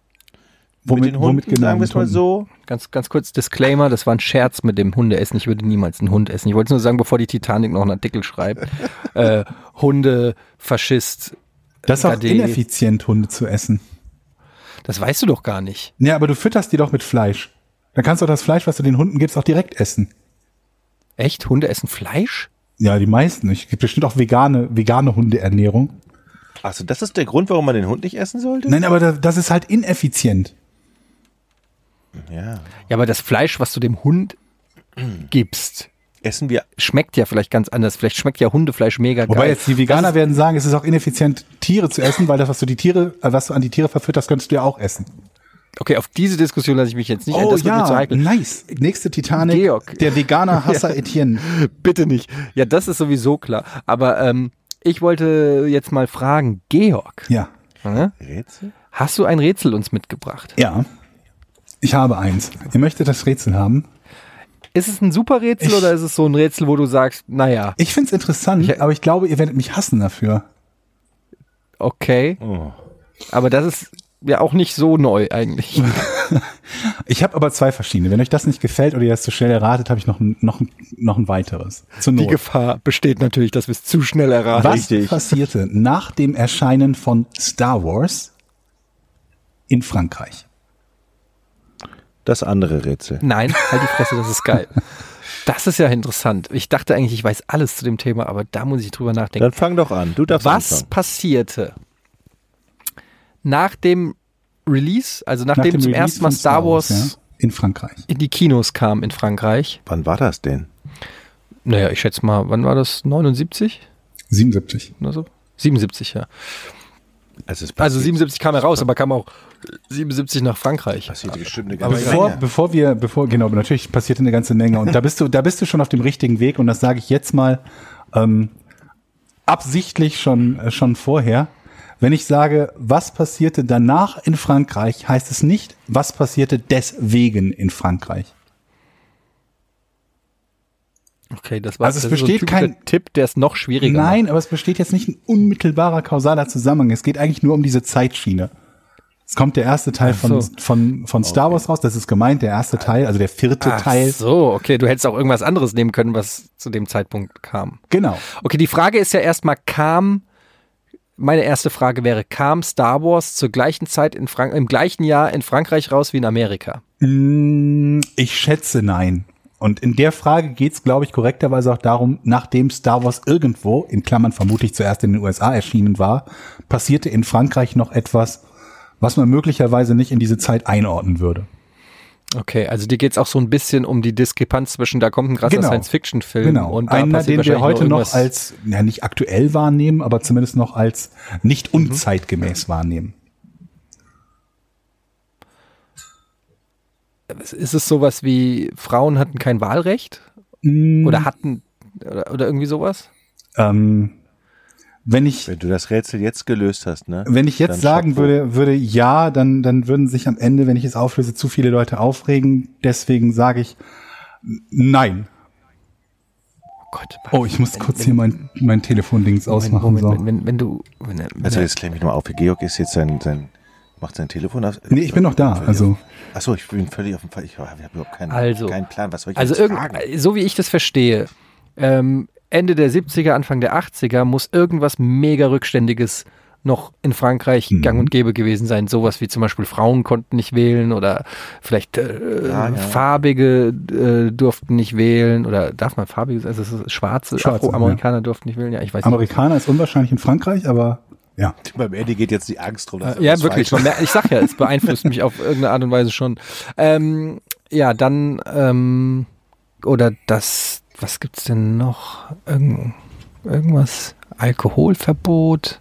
Womit, mit den Hunden, womit genau? sagen wir es mal so. Ganz, ganz kurz Disclaimer, das war ein Scherz mit dem Hundeessen. Ich würde niemals einen Hund essen. Ich wollte nur sagen, bevor die Titanic noch einen Artikel schreibt. äh, Hunde, Faschist. Das ist auch ineffizient, Hunde zu essen. Das weißt du doch gar nicht. Ja, aber du fütterst die doch mit Fleisch. Dann kannst du das Fleisch, was du den Hunden gibst, auch direkt essen. Echt? Hunde essen Fleisch? Ja, die meisten. Es gibt bestimmt auch vegane, vegane Hundeernährung. Achso, das ist der Grund, warum man den Hund nicht essen sollte? Nein, aber da- das ist halt ineffizient. Ja. Ja, aber das Fleisch, was du dem Hund gibst, Essen wir. schmeckt ja vielleicht ganz anders. Vielleicht schmeckt ja Hundefleisch mega Wobei geil. jetzt die Veganer werden sagen, es ist auch ineffizient, Tiere zu essen, weil das, was du die Tiere, äh, was du an die Tiere verfütterst, könntest du ja auch essen. Okay, auf diese Diskussion lasse ich mich jetzt nicht ein. Oh Das wird mir zu heikel. nice. Nächste Titanic. Georg. Der Veganer Hasser Etienne. Bitte nicht. Ja, das ist sowieso klar. Aber ähm, ich wollte jetzt mal fragen, Georg, Ja. äh, Rätsel? hast du ein Rätsel uns mitgebracht? Ja. Ich habe eins. Ihr möchtet das Rätsel haben? Ist es ein super Rätsel Ich- oder ist es so ein Rätsel, wo du sagst, naja, Ich find's interessant, Ich- aber ich glaube, ihr werdet mich hassen dafür. okay, Oh. aber das ist ja auch nicht so neu eigentlich. Ich habe aber zwei verschiedene. Wenn euch das nicht gefällt oder ihr das zu schnell erratet, habe ich noch ein, noch, ein, noch ein weiteres. Zur Die. Gefahr besteht natürlich, dass wir es zu schnell erraten. Was passierte nach dem Erscheinen von Star Wars in Frankreich? Das andere Rätsel. Nein, halt die Fresse, das ist geil. Das ist ja interessant. Ich dachte eigentlich, ich weiß alles zu dem Thema, aber da muss ich drüber nachdenken. Dann fang doch an. Du darfst Was anfangen. passierte nach dem Release, also Nach nachdem dem zum Release ersten Mal Star Wars ja, in Frankreich. in die Kinos kam in Frankreich? Wann war das denn? Naja, ich schätze mal, wann war das? 79 77. oder so? 77, ja. Also, es Also passiert- 77 kam er raus, aber kam auch 77 nach Frankreich. passierte bestimmt eine ganze Bevor, Menge. bevor wir, bevor, genau, aber natürlich passiert eine ganze Menge und da bist du, da bist du schon auf dem richtigen Weg und das sage ich jetzt mal ähm, absichtlich schon, äh, schon vorher. Wenn ich sage, was passierte danach in Frankreich, heißt es nicht, was passierte deswegen in Frankreich. Okay, das war Also es besteht so kein- Tipp, der ist noch schwieriger. Nein, aber es besteht jetzt nicht ein unmittelbarer kausaler Zusammenhang. Es geht eigentlich nur um diese Zeitschiene. Es kommt der erste Teil so. von, von, von Star Wars raus, das ist gemeint, der erste Teil, also der vierte Ach Teil. so, okay, du hättest auch irgendwas anderes nehmen können, was zu dem Zeitpunkt kam. Genau. Okay, die Frage ist ja erstmal, kam, meine erste Frage wäre, kam Star Wars zur gleichen Zeit in Frank im gleichen Jahr in Frankreich raus wie in Amerika? Mm, Ich schätze nein. Und in der Frage geht's, glaube ich, korrekterweise auch darum, nachdem Star Wars irgendwo, in Klammern vermutlich zuerst in den USA erschienen war, passierte in Frankreich noch etwas, was man möglicherweise nicht in diese Zeit einordnen würde. Okay, also dir geht's auch so ein bisschen um die Diskrepanz zwischen, da kommt ein krasser Genau. Science-Fiction-Film Genau. und da Einer, den wir heute noch als, ja, nicht aktuell wahrnehmen, aber zumindest noch als nicht Mhm. unzeitgemäß wahrnehmen. Ist es sowas wie, Frauen hatten kein Wahlrecht? Mm, Oder hatten, oder, oder irgendwie sowas? ähm, wenn ich, Wenn du das Rätsel jetzt gelöst hast, ne? Wenn ich jetzt Dann sagen würde, würde ja, dann, dann würden sich am Ende, wenn ich es auflöse, zu viele Leute aufregen. Deswegen sage ich nein. Oh Gott. Oh, ich muss kurz hier mein, mein Telefondings Moment, ausmachen. Moment, so. wenn, wenn, wenn du, wenn, wenn, Also jetzt klär mich nochmal auf. Georg ist jetzt sein, sein macht sein Telefon aus. Nee, ich bin noch da. Also, Achso, ich bin völlig auf dem Fall. Ich habe überhaupt keinen, Also. keinen Plan. Was soll ich Also jetzt irgend, fragen? so wie ich das verstehe, ähm, Ende der 70er, Anfang der 80er muss irgendwas mega rückständiges noch in Frankreich Mhm. gang und gäbe gewesen sein. Sowas wie zum Beispiel Frauen konnten nicht wählen oder vielleicht äh, Ja, ja. Farbige äh, durften nicht wählen oder darf man Farbige, also es ist schwarze, Schwarze, Afroamerikaner durften nicht wählen. Ja, ich weiß Amerikaner ist unwahrscheinlich in Frankreich, aber ja. Beim Ende geht jetzt die Angst drum. dass nicht. Ja, wirklich. merkt, ich sag ja, es beeinflusst mich auf irgendeine Art und Weise schon. Ähm, ja, dann ähm, oder das, was gibt's denn noch? Irgend, irgendwas? Alkoholverbot?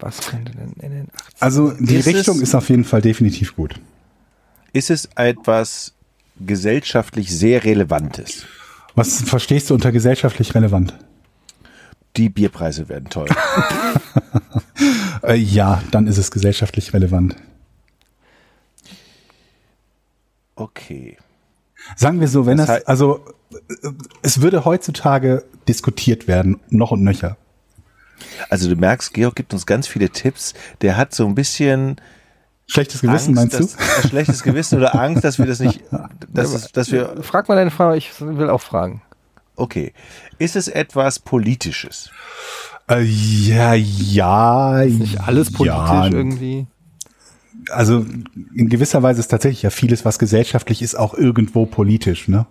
Was könnte denn in den 80 Also die Ist Richtung es- ist auf jeden Fall definitiv gut. Ist es etwas gesellschaftlich sehr Relevantes? Was verstehst du unter gesellschaftlich relevant? Die Bierpreise werden teuer. Äh, ja, dann ist es gesellschaftlich relevant. Okay. Sagen wir so, wenn Das das, also äh, es würde heutzutage diskutiert werden, noch und nöcher. Also du merkst, Georg gibt uns ganz viele Tipps. Der hat so ein bisschen Schlechtes Gewissen, Angst, meinst du? dass, ein schlechtes Gewissen oder Angst, dass wir das nicht, dass, es- dass wir, Frag mal deine Frau, ich will auch fragen. okay. Ist es etwas Politisches? Äh, ja, ja. Nicht alles politisch ja, irgendwie. Also in gewisser Weise ist tatsächlich ja vieles, was gesellschaftlich ist, auch irgendwo politisch, ne?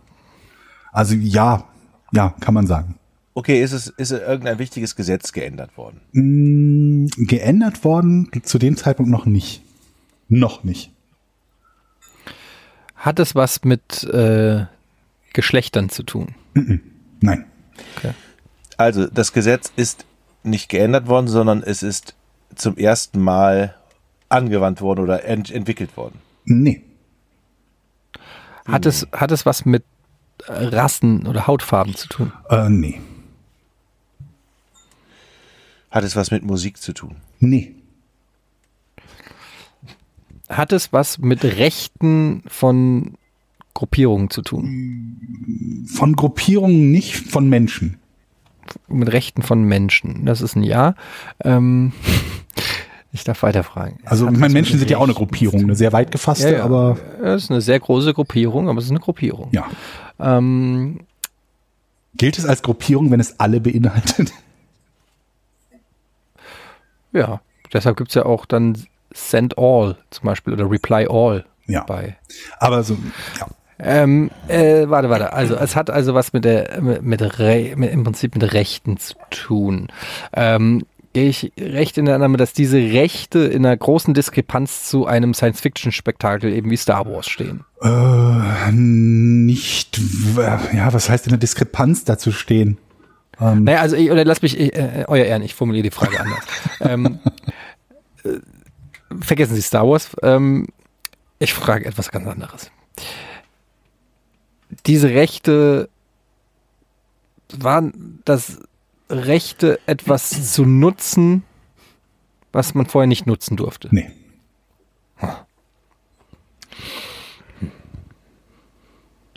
Also ja, ja, kann man sagen. Okay, ist es, ist irgendein wichtiges Gesetz geändert worden? Mm, geändert worden zu dem Zeitpunkt noch nicht. Noch nicht. Hat es was mit äh, Geschlechtern zu tun? Nein. Also, das Gesetz ist nicht geändert worden, sondern es ist zum ersten Mal angewandt worden oder ent entwickelt worden. Nee. Hat es, hat es was mit Rassen oder Hautfarben zu tun? Äh, nee. Hat es was mit Musik zu tun? Nee. Hat es was mit Rechten von Gruppierungen zu tun? Von Gruppierungen nicht, von Menschen. Mit Rechten von Menschen. Das ist ein Ja. Ähm, Ich darf weiterfragen. Also, Es ich meine, Menschen sind ja auch eine Gruppierung, eine sehr weit gefasste, Ja, ja. aber Es ist eine sehr große Gruppierung, aber es ist eine Gruppierung. ja. Ähm, Gilt es als Gruppierung, wenn es alle beinhaltet? ja, deshalb gibt's ja auch dann Send All zum Beispiel oder Reply All Ja. bei. Aber so, ja. Ähm, äh, warte, warte. Also es hat also was mit der mit, mit, Re, mit im Prinzip mit Rechten zu tun. Ähm, Gehe ich recht in der Annahme, dass diese Rechte in einer großen Diskrepanz zu einem Science-Fiction-Spektakel eben wie Star Wars stehen? Äh, nicht, ja, was heißt in der Diskrepanz dazu stehen? Ähm, Naja, also ich, oder lass mich, ich, äh, euer Ehren, ich formuliere die Frage anders. ähm, äh, vergessen Sie Star Wars. Ähm, ich frage etwas ganz anderes. Diese Rechte waren das Rechte, etwas zu nutzen, was man vorher nicht nutzen durfte. nee.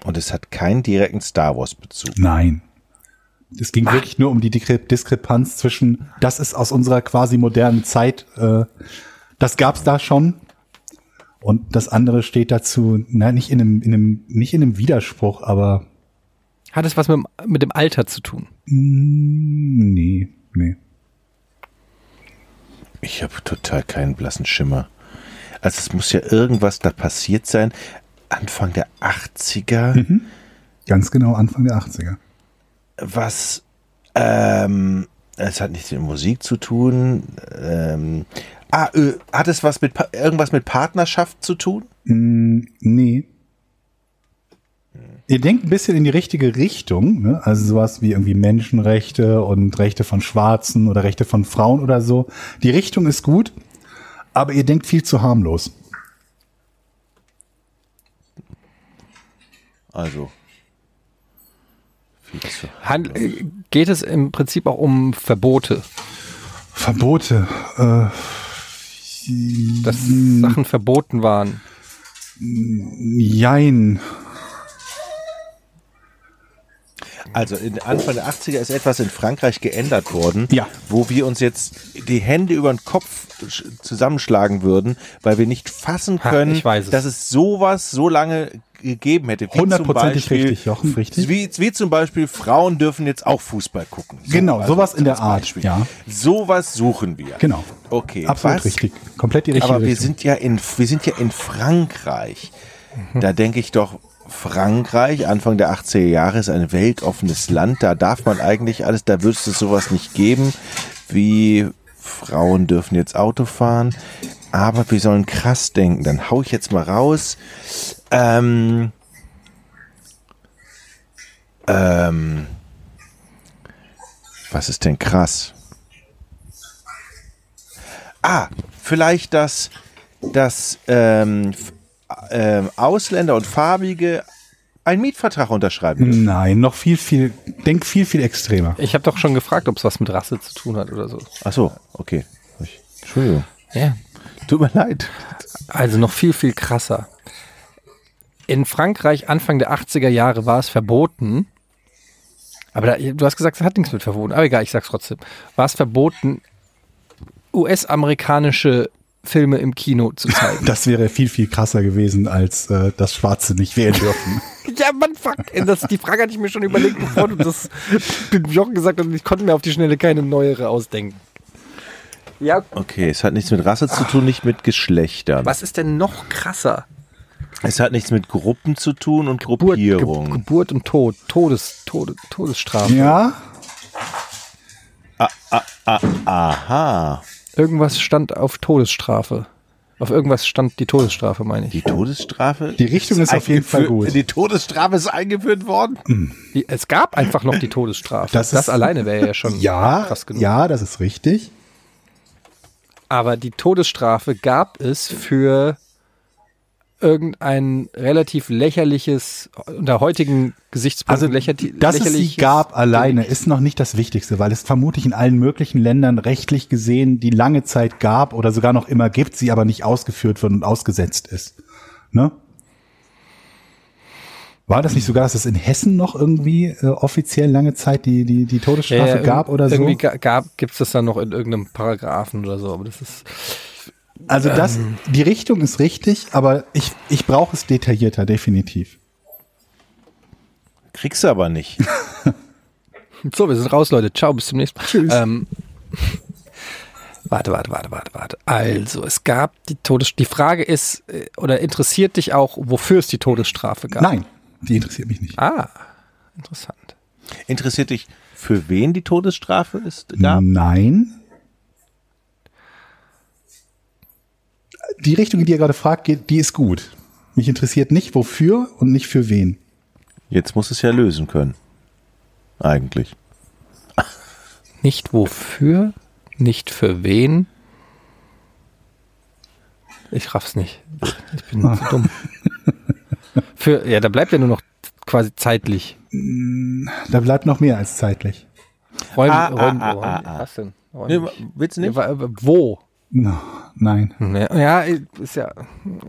Und es hat keinen direkten Star Wars Bezug. Nein. Es ging wirklich nur um die Diskrepanz zwischen, das ist aus unserer quasi modernen Zeit, äh, das gab's da schon. Und das andere steht dazu, na, nicht in einem, in einem, nicht in einem Widerspruch, aber Hat es was mit, dem- mit dem Alter zu tun? mm, nee, nee. Ich habe total keinen blassen Schimmer. Also es muss ja irgendwas da passiert sein. Anfang der 80er, Ganz genau Anfang der 80er. was ähm, es hat nichts mit Musik zu tun. Ähm, ah, äh, hat es was mit irgendwas mit Partnerschaft zu tun? Mm, nee. Ihr denkt ein bisschen in die richtige Richtung, ne? also sowas wie irgendwie Menschenrechte und Rechte von Schwarzen oder Rechte von Frauen oder so. Die Richtung ist gut, aber ihr denkt viel zu harmlos. Also viel zu. Hand, äh, geht es im Prinzip auch um Verbote, Verbote. Äh, dass Sachen verboten waren? jein. Also in Anfang der 80er ist etwas in Frankreich geändert worden, Ja. wo wir uns jetzt die Hände über den Kopf sch- zusammenschlagen würden, weil wir nicht fassen Ha, können, weiß es. dass es sowas so lange gegeben hätte. Hundertprozentig richtig, Jochen, richtig. Wie, wie zum Beispiel, Frauen dürfen jetzt auch Fußball gucken. So, Genau, sowas in der Art, Beispiel. ja. Sowas suchen wir. Genau. Okay. Absolut was? richtig. Komplett die richtige Aber wir Richtung. sind ja in, wir sind ja in Frankreich. Da denke ich doch, Frankreich, Anfang der 80er Jahre, ist ein weltoffenes Land. Da darf man eigentlich alles, da würde es sowas nicht geben, wie Frauen dürfen jetzt Auto fahren. Aber wir sollen krass denken. Dann hau ich jetzt mal raus. Ähm, ähm, was ist denn krass? Ah, vielleicht, dass, dass ähm, ähm, Ausländer und Farbige einen Mietvertrag unterschreiben dürfen. Nein, noch viel, viel, denk viel, viel extremer. Ich habe doch schon gefragt, ob es was mit Rasse zu tun hat oder so. Ach so, okay. Ich- Entschuldigung. Ja. Tut mir leid. Also noch viel, viel krasser. In Frankreich Anfang der 80er Jahre war es verboten, aber da, du hast gesagt, es hat nichts mit verboten, aber egal, ich sag's trotzdem. War es verboten, US-amerikanische Filme im Kino zu zeigen? Das wäre viel, viel krasser gewesen, als äh, das Schwarze nicht wählen dürfen. ja, Mann, fuck. Das, die Frage hatte ich mir schon überlegt, bevor du das mit Jochen gesagt hast und ich konnte mir auf die Schnelle keine neuere ausdenken. Ja, Okay, es hat nichts mit Rasse zu tun, nicht mit Geschlechtern. was ist denn noch krasser? Es hat nichts mit Gruppen zu tun und Geburt, Ge Gruppierung. Geburt und Tod, Todes, Tode, Todesstrafe. ja, Aha. Irgendwas stand auf Todesstrafe. Auf irgendwas stand die Todesstrafe, meine ich. Die Todesstrafe? Die Richtung ist auf jeden Fall gut. Die Todesstrafe ist eingeführt worden? Die, es gab einfach noch die Todesstrafe. Das Das, ist- alleine wäre ja schon ja, krass genug. ja, das ist richtig. Aber die Todesstrafe gab es für irgendein relativ lächerliches, unter heutigen Gesichtspunkten Also, lächerlich, dass es sie gab alleine ist noch nicht das Wichtigste, weil es vermutlich in allen möglichen Ländern rechtlich gesehen die lange Zeit gab oder sogar noch immer gibt, sie aber nicht ausgeführt wird und ausgesetzt ist. Ne? War das nicht sogar, dass es in Hessen noch irgendwie äh, offiziell lange Zeit die, die, die Todesstrafe Ja, ja, gab oder so? Irgendwie ga- gab, gibt's das dann noch in irgendeinem Paragraphen oder so, aber das ist, Also das, die Richtung ist richtig, aber ich, ich brauche es detaillierter, definitiv. Kriegst du aber nicht. So, wir sind raus, Leute. Ciao, bis zum nächsten Mal. Tschüss. Ähm, warte, warte, warte, warte, warte. Also, es gab die Todes... Die Frage ist, äh, oder interessiert dich auch, wofür es die Todesstrafe gab? Nein, die interessiert mich nicht. Ah, interessant. Interessiert dich, für wen die Todesstrafe ist? Gab? Nein. Die Richtung, in die ihr gerade fragt, geht, die ist gut. Mich interessiert nicht wofür und nicht für wen. Jetzt muss es ja lösen können. Eigentlich. Nicht wofür, nicht für wen. Ich raff's nicht. Ich bin zu dumm. Für, ja, da bleibt ja nur noch quasi zeitlich. Da bleibt noch mehr als zeitlich. Räum, Ah, räum, ah, räum, ah, ah. Was denn? Nee, Räumlich. willst du nicht? Wo? No, nein. Ja, ist ja,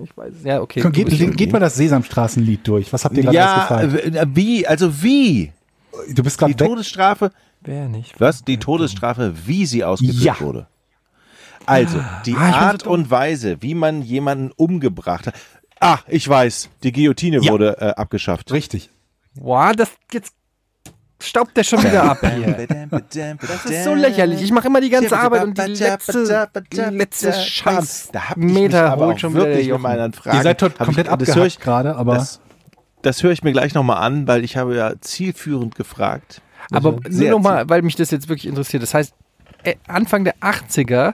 ich weiß, ja, okay. Geht, irgendwie- geht mal das Sesamstraßenlied durch. Was habt ihr gerade alles Ja, gefallen? äh, wie? Also wie? Du bist Die gerade weg. Todesstrafe, Wer nicht? was? Die Todesstrafe, wie sie ausgeführt Ja. wurde. Also, die Ah, bin so Art und Weise, wie man jemanden umgebracht hat. Ah, ich weiß, die Guillotine Ja. wurde äh, abgeschafft. Richtig. Boah, das jetzt staubt der schon wieder ab hier. Das ist so lächerlich. Ich mache immer die ganze Arbeit und die letzte, die letzte Scheiß Da hab ich mich Meter aber holt schon wirklich mit meinen Fragen. Ihr seid komplett ich, das höre ich, abgehackt gerade, aber das, das höre ich mir gleich nochmal an, weil ich habe ja zielführend gefragt. Aber nur Sehr nochmal, weil mich das jetzt wirklich interessiert. Das heißt, äh, Anfang der 80er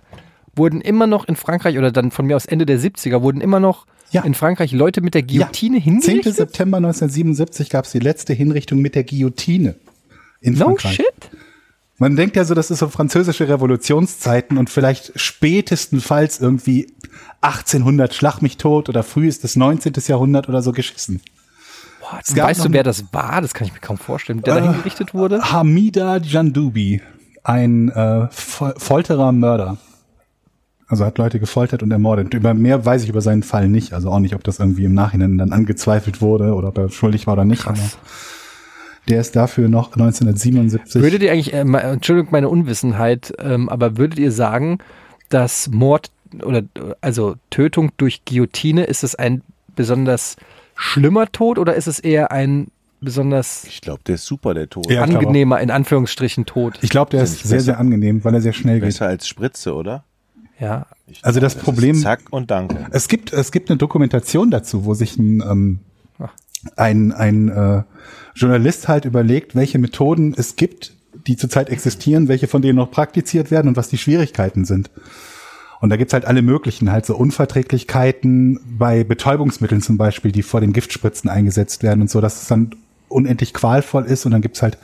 wurden immer noch in Frankreich oder dann von mir aus Ende der 70er wurden immer noch Ja. in Frankreich Leute mit der Guillotine ja, 10. hingerichtet? September 1977 gab es die letzte Hinrichtung mit der Guillotine in No Frankreich. shit. Man denkt ja so, das ist so französische Revolutionszeiten und vielleicht spätestenfalls irgendwie 1800 Schlag mich tot oder frühestes 19. Jahrhundert oder so geschissen. Boah, weißt du, wer das war? Das kann ich mir kaum vorstellen, der da Äh, hingerichtet wurde. Hamida Jandoubi, ein äh, Fol Folterer Mörder. Also hat Leute gefoltert und ermordet. Über mehr weiß ich über seinen Fall nicht. Also auch nicht, ob das irgendwie im Nachhinein dann angezweifelt wurde oder ob er schuldig war oder nicht. Krass. Aber der ist dafür noch 1977. Würdet ihr eigentlich, äh, Entschuldigung, meine Unwissenheit, ähm, aber würdet ihr sagen, dass Mord oder also Tötung durch Guillotine, ist es ein besonders schlimmer Tod oder ist es eher ein besonders Ich glaube, der ist super, der Tod. Ja, angenehmer, in Anführungsstrichen, Tod? ich glaube, der ist nicht sehr, besser. sehr angenehm, weil er sehr schnell geht. Besser als Spritze, oder? Ja. Ich Also das ist Problem- Zack und danke. Es gibt, es gibt eine Dokumentation dazu, wo sich ein, ähm, Ach. ein, ein äh, Journalist halt überlegt, welche Methoden es gibt, die zurzeit existieren, welche von denen noch praktiziert werden und was die Schwierigkeiten sind. Und da gibt's halt alle möglichen, halt so Unverträglichkeiten bei Betäubungsmitteln zum Beispiel, die vor den Giftspritzen eingesetzt werden und so, dass es dann unendlich qualvoll ist. Und dann gibt's halt,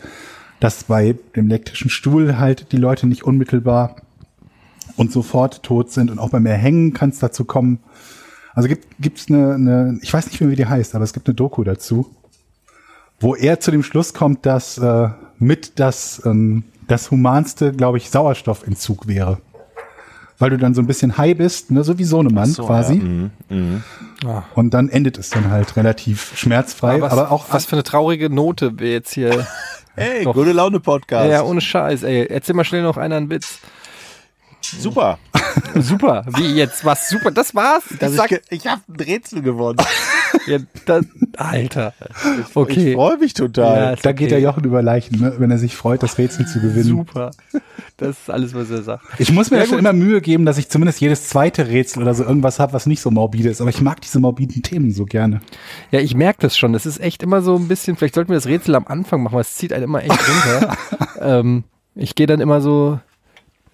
dass bei dem elektrischen Stuhl halt die Leute nicht unmittelbar und sofort tot sind. Und auch beim Erhängen kann es dazu kommen. Also gibt gibt's eine, eine, ich weiß nicht mehr, wie die heißt, aber es gibt eine Doku dazu, wo er zu dem Schluss kommt, dass äh, mit das, ähm, das humanste, glaube ich, Sauerstoffentzug wäre. Weil du dann so ein bisschen high bist, ne, so wie Sohnemann So, quasi. Ja. Mhm, mhm. Ah. Und dann endet es dann halt relativ schmerzfrei, was, aber auch was für eine traurige Note wir jetzt hier. Doch. gute Laune Podcast. ja, ohne Scheiß, ey. Erzähl mal schnell noch einer einen Witz. Super. Super. Wie jetzt? Was? Super. Das war's? Ich, Das sag, ich habe ein Rätsel gewonnen. ja, das, Alter. Okay. Ich freue mich total. Ja, da geht okay. der Jochen über Leichen, ne, wenn er sich freut, das Rätsel zu gewinnen. Super. Das ist alles, was er sagt. Ich muss mir Ja, schon immer Mühe geben, dass ich zumindest jedes zweite Rätsel oder so irgendwas habe, was nicht so morbide ist. Aber ich mag diese morbiden Themen so gerne. Ja, ich merke das schon. Das ist echt immer so ein bisschen, vielleicht sollten wir das Rätsel am Anfang machen, weil es zieht einen immer echt runter. ähm, ich gehe dann immer so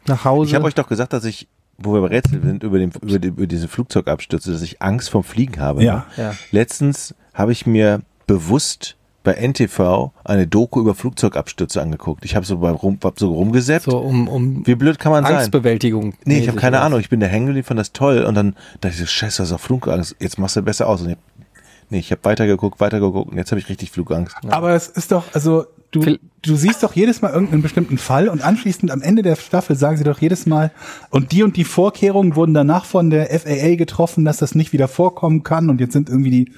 nach Hause. Ich habe euch doch gesagt, dass ich, wo wir bei Rätsel sind, über, den, über, die, über diese Flugzeugabstürze, dass ich Angst vom Fliegen habe. Ja. Ja. Letztens habe ich mir bewusst bei NTV eine Doku über Flugzeugabstürze angeguckt. Ich habe so, rum, hab so rumgesetzt. so um, um Wie blöd kann man sein? Angstbewältigung. Nee, ich habe keine was. Ahnung. Ich bin da hängen geblieben, fand das toll. Und dann dachte ich so, scheiße, das ist auch Flugangst. Jetzt machst du besser aus. Und ich, nee, ich habe weitergeguckt, weitergeguckt und jetzt habe ich richtig Flugangst. Aber es ist doch, also du, du siehst doch jedes Mal irgendeinen bestimmten Fall und anschließend am Ende der Staffel sagen sie doch jedes Mal, und die und die Vorkehrungen wurden danach von der FAA getroffen, dass das nicht wieder vorkommen kann und jetzt sind irgendwie die,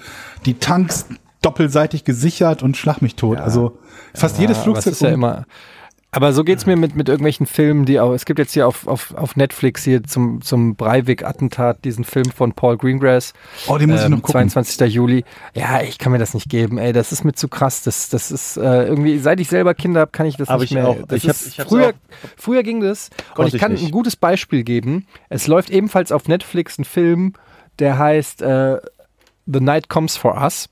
die Tanks doppelseitig gesichert und schlag mich tot. Also fast jedes aber Flugzeug. es ist ja immer. Aber so geht's mir mit, mit irgendwelchen Filmen, die auch, es gibt jetzt hier auf, auf, auf Netflix hier zum, zum Breivik-Attentat diesen Film von Paul Greengrass. oh, den muss ich ähm, noch gucken. 22. Juli. Ja, ich kann mir das nicht geben, ey. Das ist mir zu krass. Das, das ist äh, irgendwie, seit ich selber Kinder habe, kann ich das Hab nicht ich mehr. auch. Das Ich hab- ich früher, auch. früher ging das. Und ich ich kann nicht. ein gutes Beispiel geben. Es läuft ebenfalls auf Netflix ein Film, der heißt äh, The Night Comes for Us.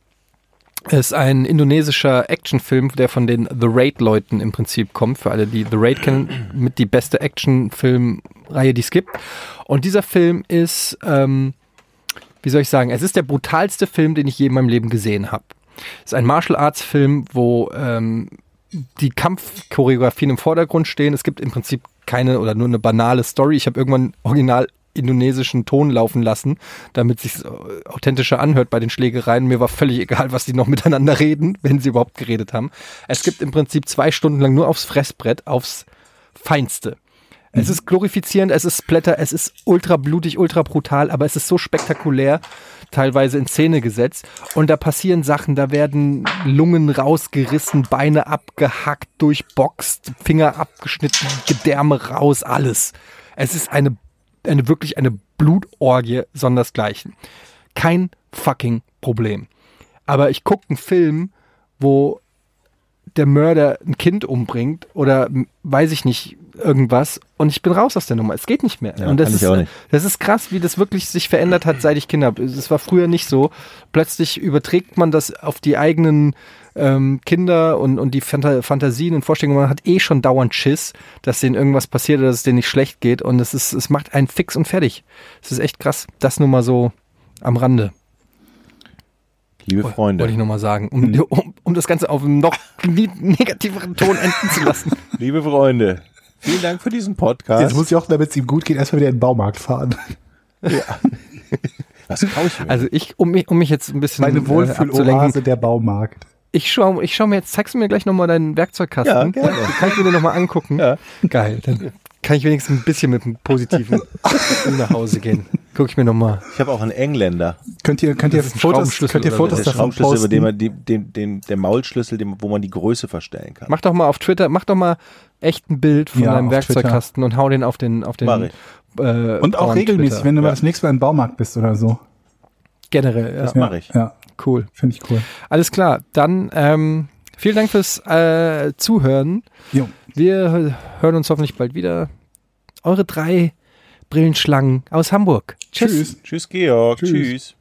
Ist ein indonesischer Actionfilm, der von den The Raid-Leuten im Prinzip kommt. Für alle, die The Raid kennen, mit die beste Actionfilmreihe, die es gibt. Und dieser Film ist, ähm, wie soll ich sagen, es ist der brutalste Film, den ich je in meinem Leben gesehen habe. Es ist ein Martial Arts Film, wo ähm, die Kampfchoreografien im Vordergrund stehen. Es gibt im Prinzip keine oder nur eine banale Story. Ich habe irgendwann original indonesischen Ton laufen lassen, damit sich authentischer anhört bei den Schlägereien. Mir war völlig egal, was die noch miteinander reden, wenn sie überhaupt geredet haben. Es gibt im Prinzip zwei Stunden lang nur aufs Fressbrett, aufs Feinste. Es ist glorifizierend, es ist Splatter, es ist ultra blutig, ultra brutal, aber es ist so spektakulär teilweise in Szene gesetzt. Und da passieren Sachen, da werden Lungen rausgerissen, Beine abgehackt, durchboxt, Finger abgeschnitten, Gedärme raus, alles. Es ist eine, eine wirklich eine Blutorgie sondersgleichen. Kein fucking Problem. Aber ich gucke einen Film, wo der Mörder ein Kind umbringt oder weiß ich nicht, irgendwas und ich bin raus aus der Nummer. Es geht nicht mehr. Ja, und das ist, nicht. das ist krass, wie das wirklich sich verändert hat, seit ich Kinder habe. Es war früher nicht so. Plötzlich überträgt man das auf die eigenen ähm, Kinder und, und die Fanta Fantasien und Vorstellungen. Man hat eh schon dauernd Schiss, dass denen irgendwas passiert oder dass es denen nicht schlecht geht und es ist, es macht einen fix und fertig. Es ist echt krass. Das nur mal so am Rande. Liebe Freunde, Wollte ich nochmal sagen, um, um, um das Ganze auf einem noch negativeren Ton enden zu lassen. liebe Freunde, vielen Dank für diesen Podcast. Jetzt muss ich auch, damit es ihm gut geht, erstmal wieder in den Baumarkt fahren. Was kaufe ich mir? Also ich, um mich, um mich jetzt ein bisschen Meine äh, Wohlfühloase der Baumarkt. ich schau, ich schau mir jetzt, zeigst du mir gleich nochmal deinen Werkzeugkasten? Ja, gerne. Den Kann ich mir den nochmal angucken? Ja. Geil, dann kann ich wenigstens ein bisschen mit einem positiven nach Hause gehen. Guck ich mir nochmal. ich habe auch einen Engländer. Könnt ihr, könnt ihr Fotos, könnt ihr Fotos. Der davon über posten? den man die, den, den, der Maulschlüssel, dem, wo man die Größe verstellen kann. Mach doch mal auf Twitter, mach doch mal echt ein Bild von Ja, deinem Werkzeugkasten und hau den auf den, auf den äh, Und auch regelmäßig, Twitter. wenn du mal das nächste Mal im Baumarkt bist oder so. Generell, ja. Das mache ich. Ja, Cool. finde ich cool. Alles klar. Dann ähm, vielen Dank fürs äh, Zuhören. Jo. Wir hören uns hoffentlich bald wieder. Eure drei Brillenschlangen aus Hamburg. Tschüss. Tschüss. Tschüss, Georg. Tschüss. Tschüss.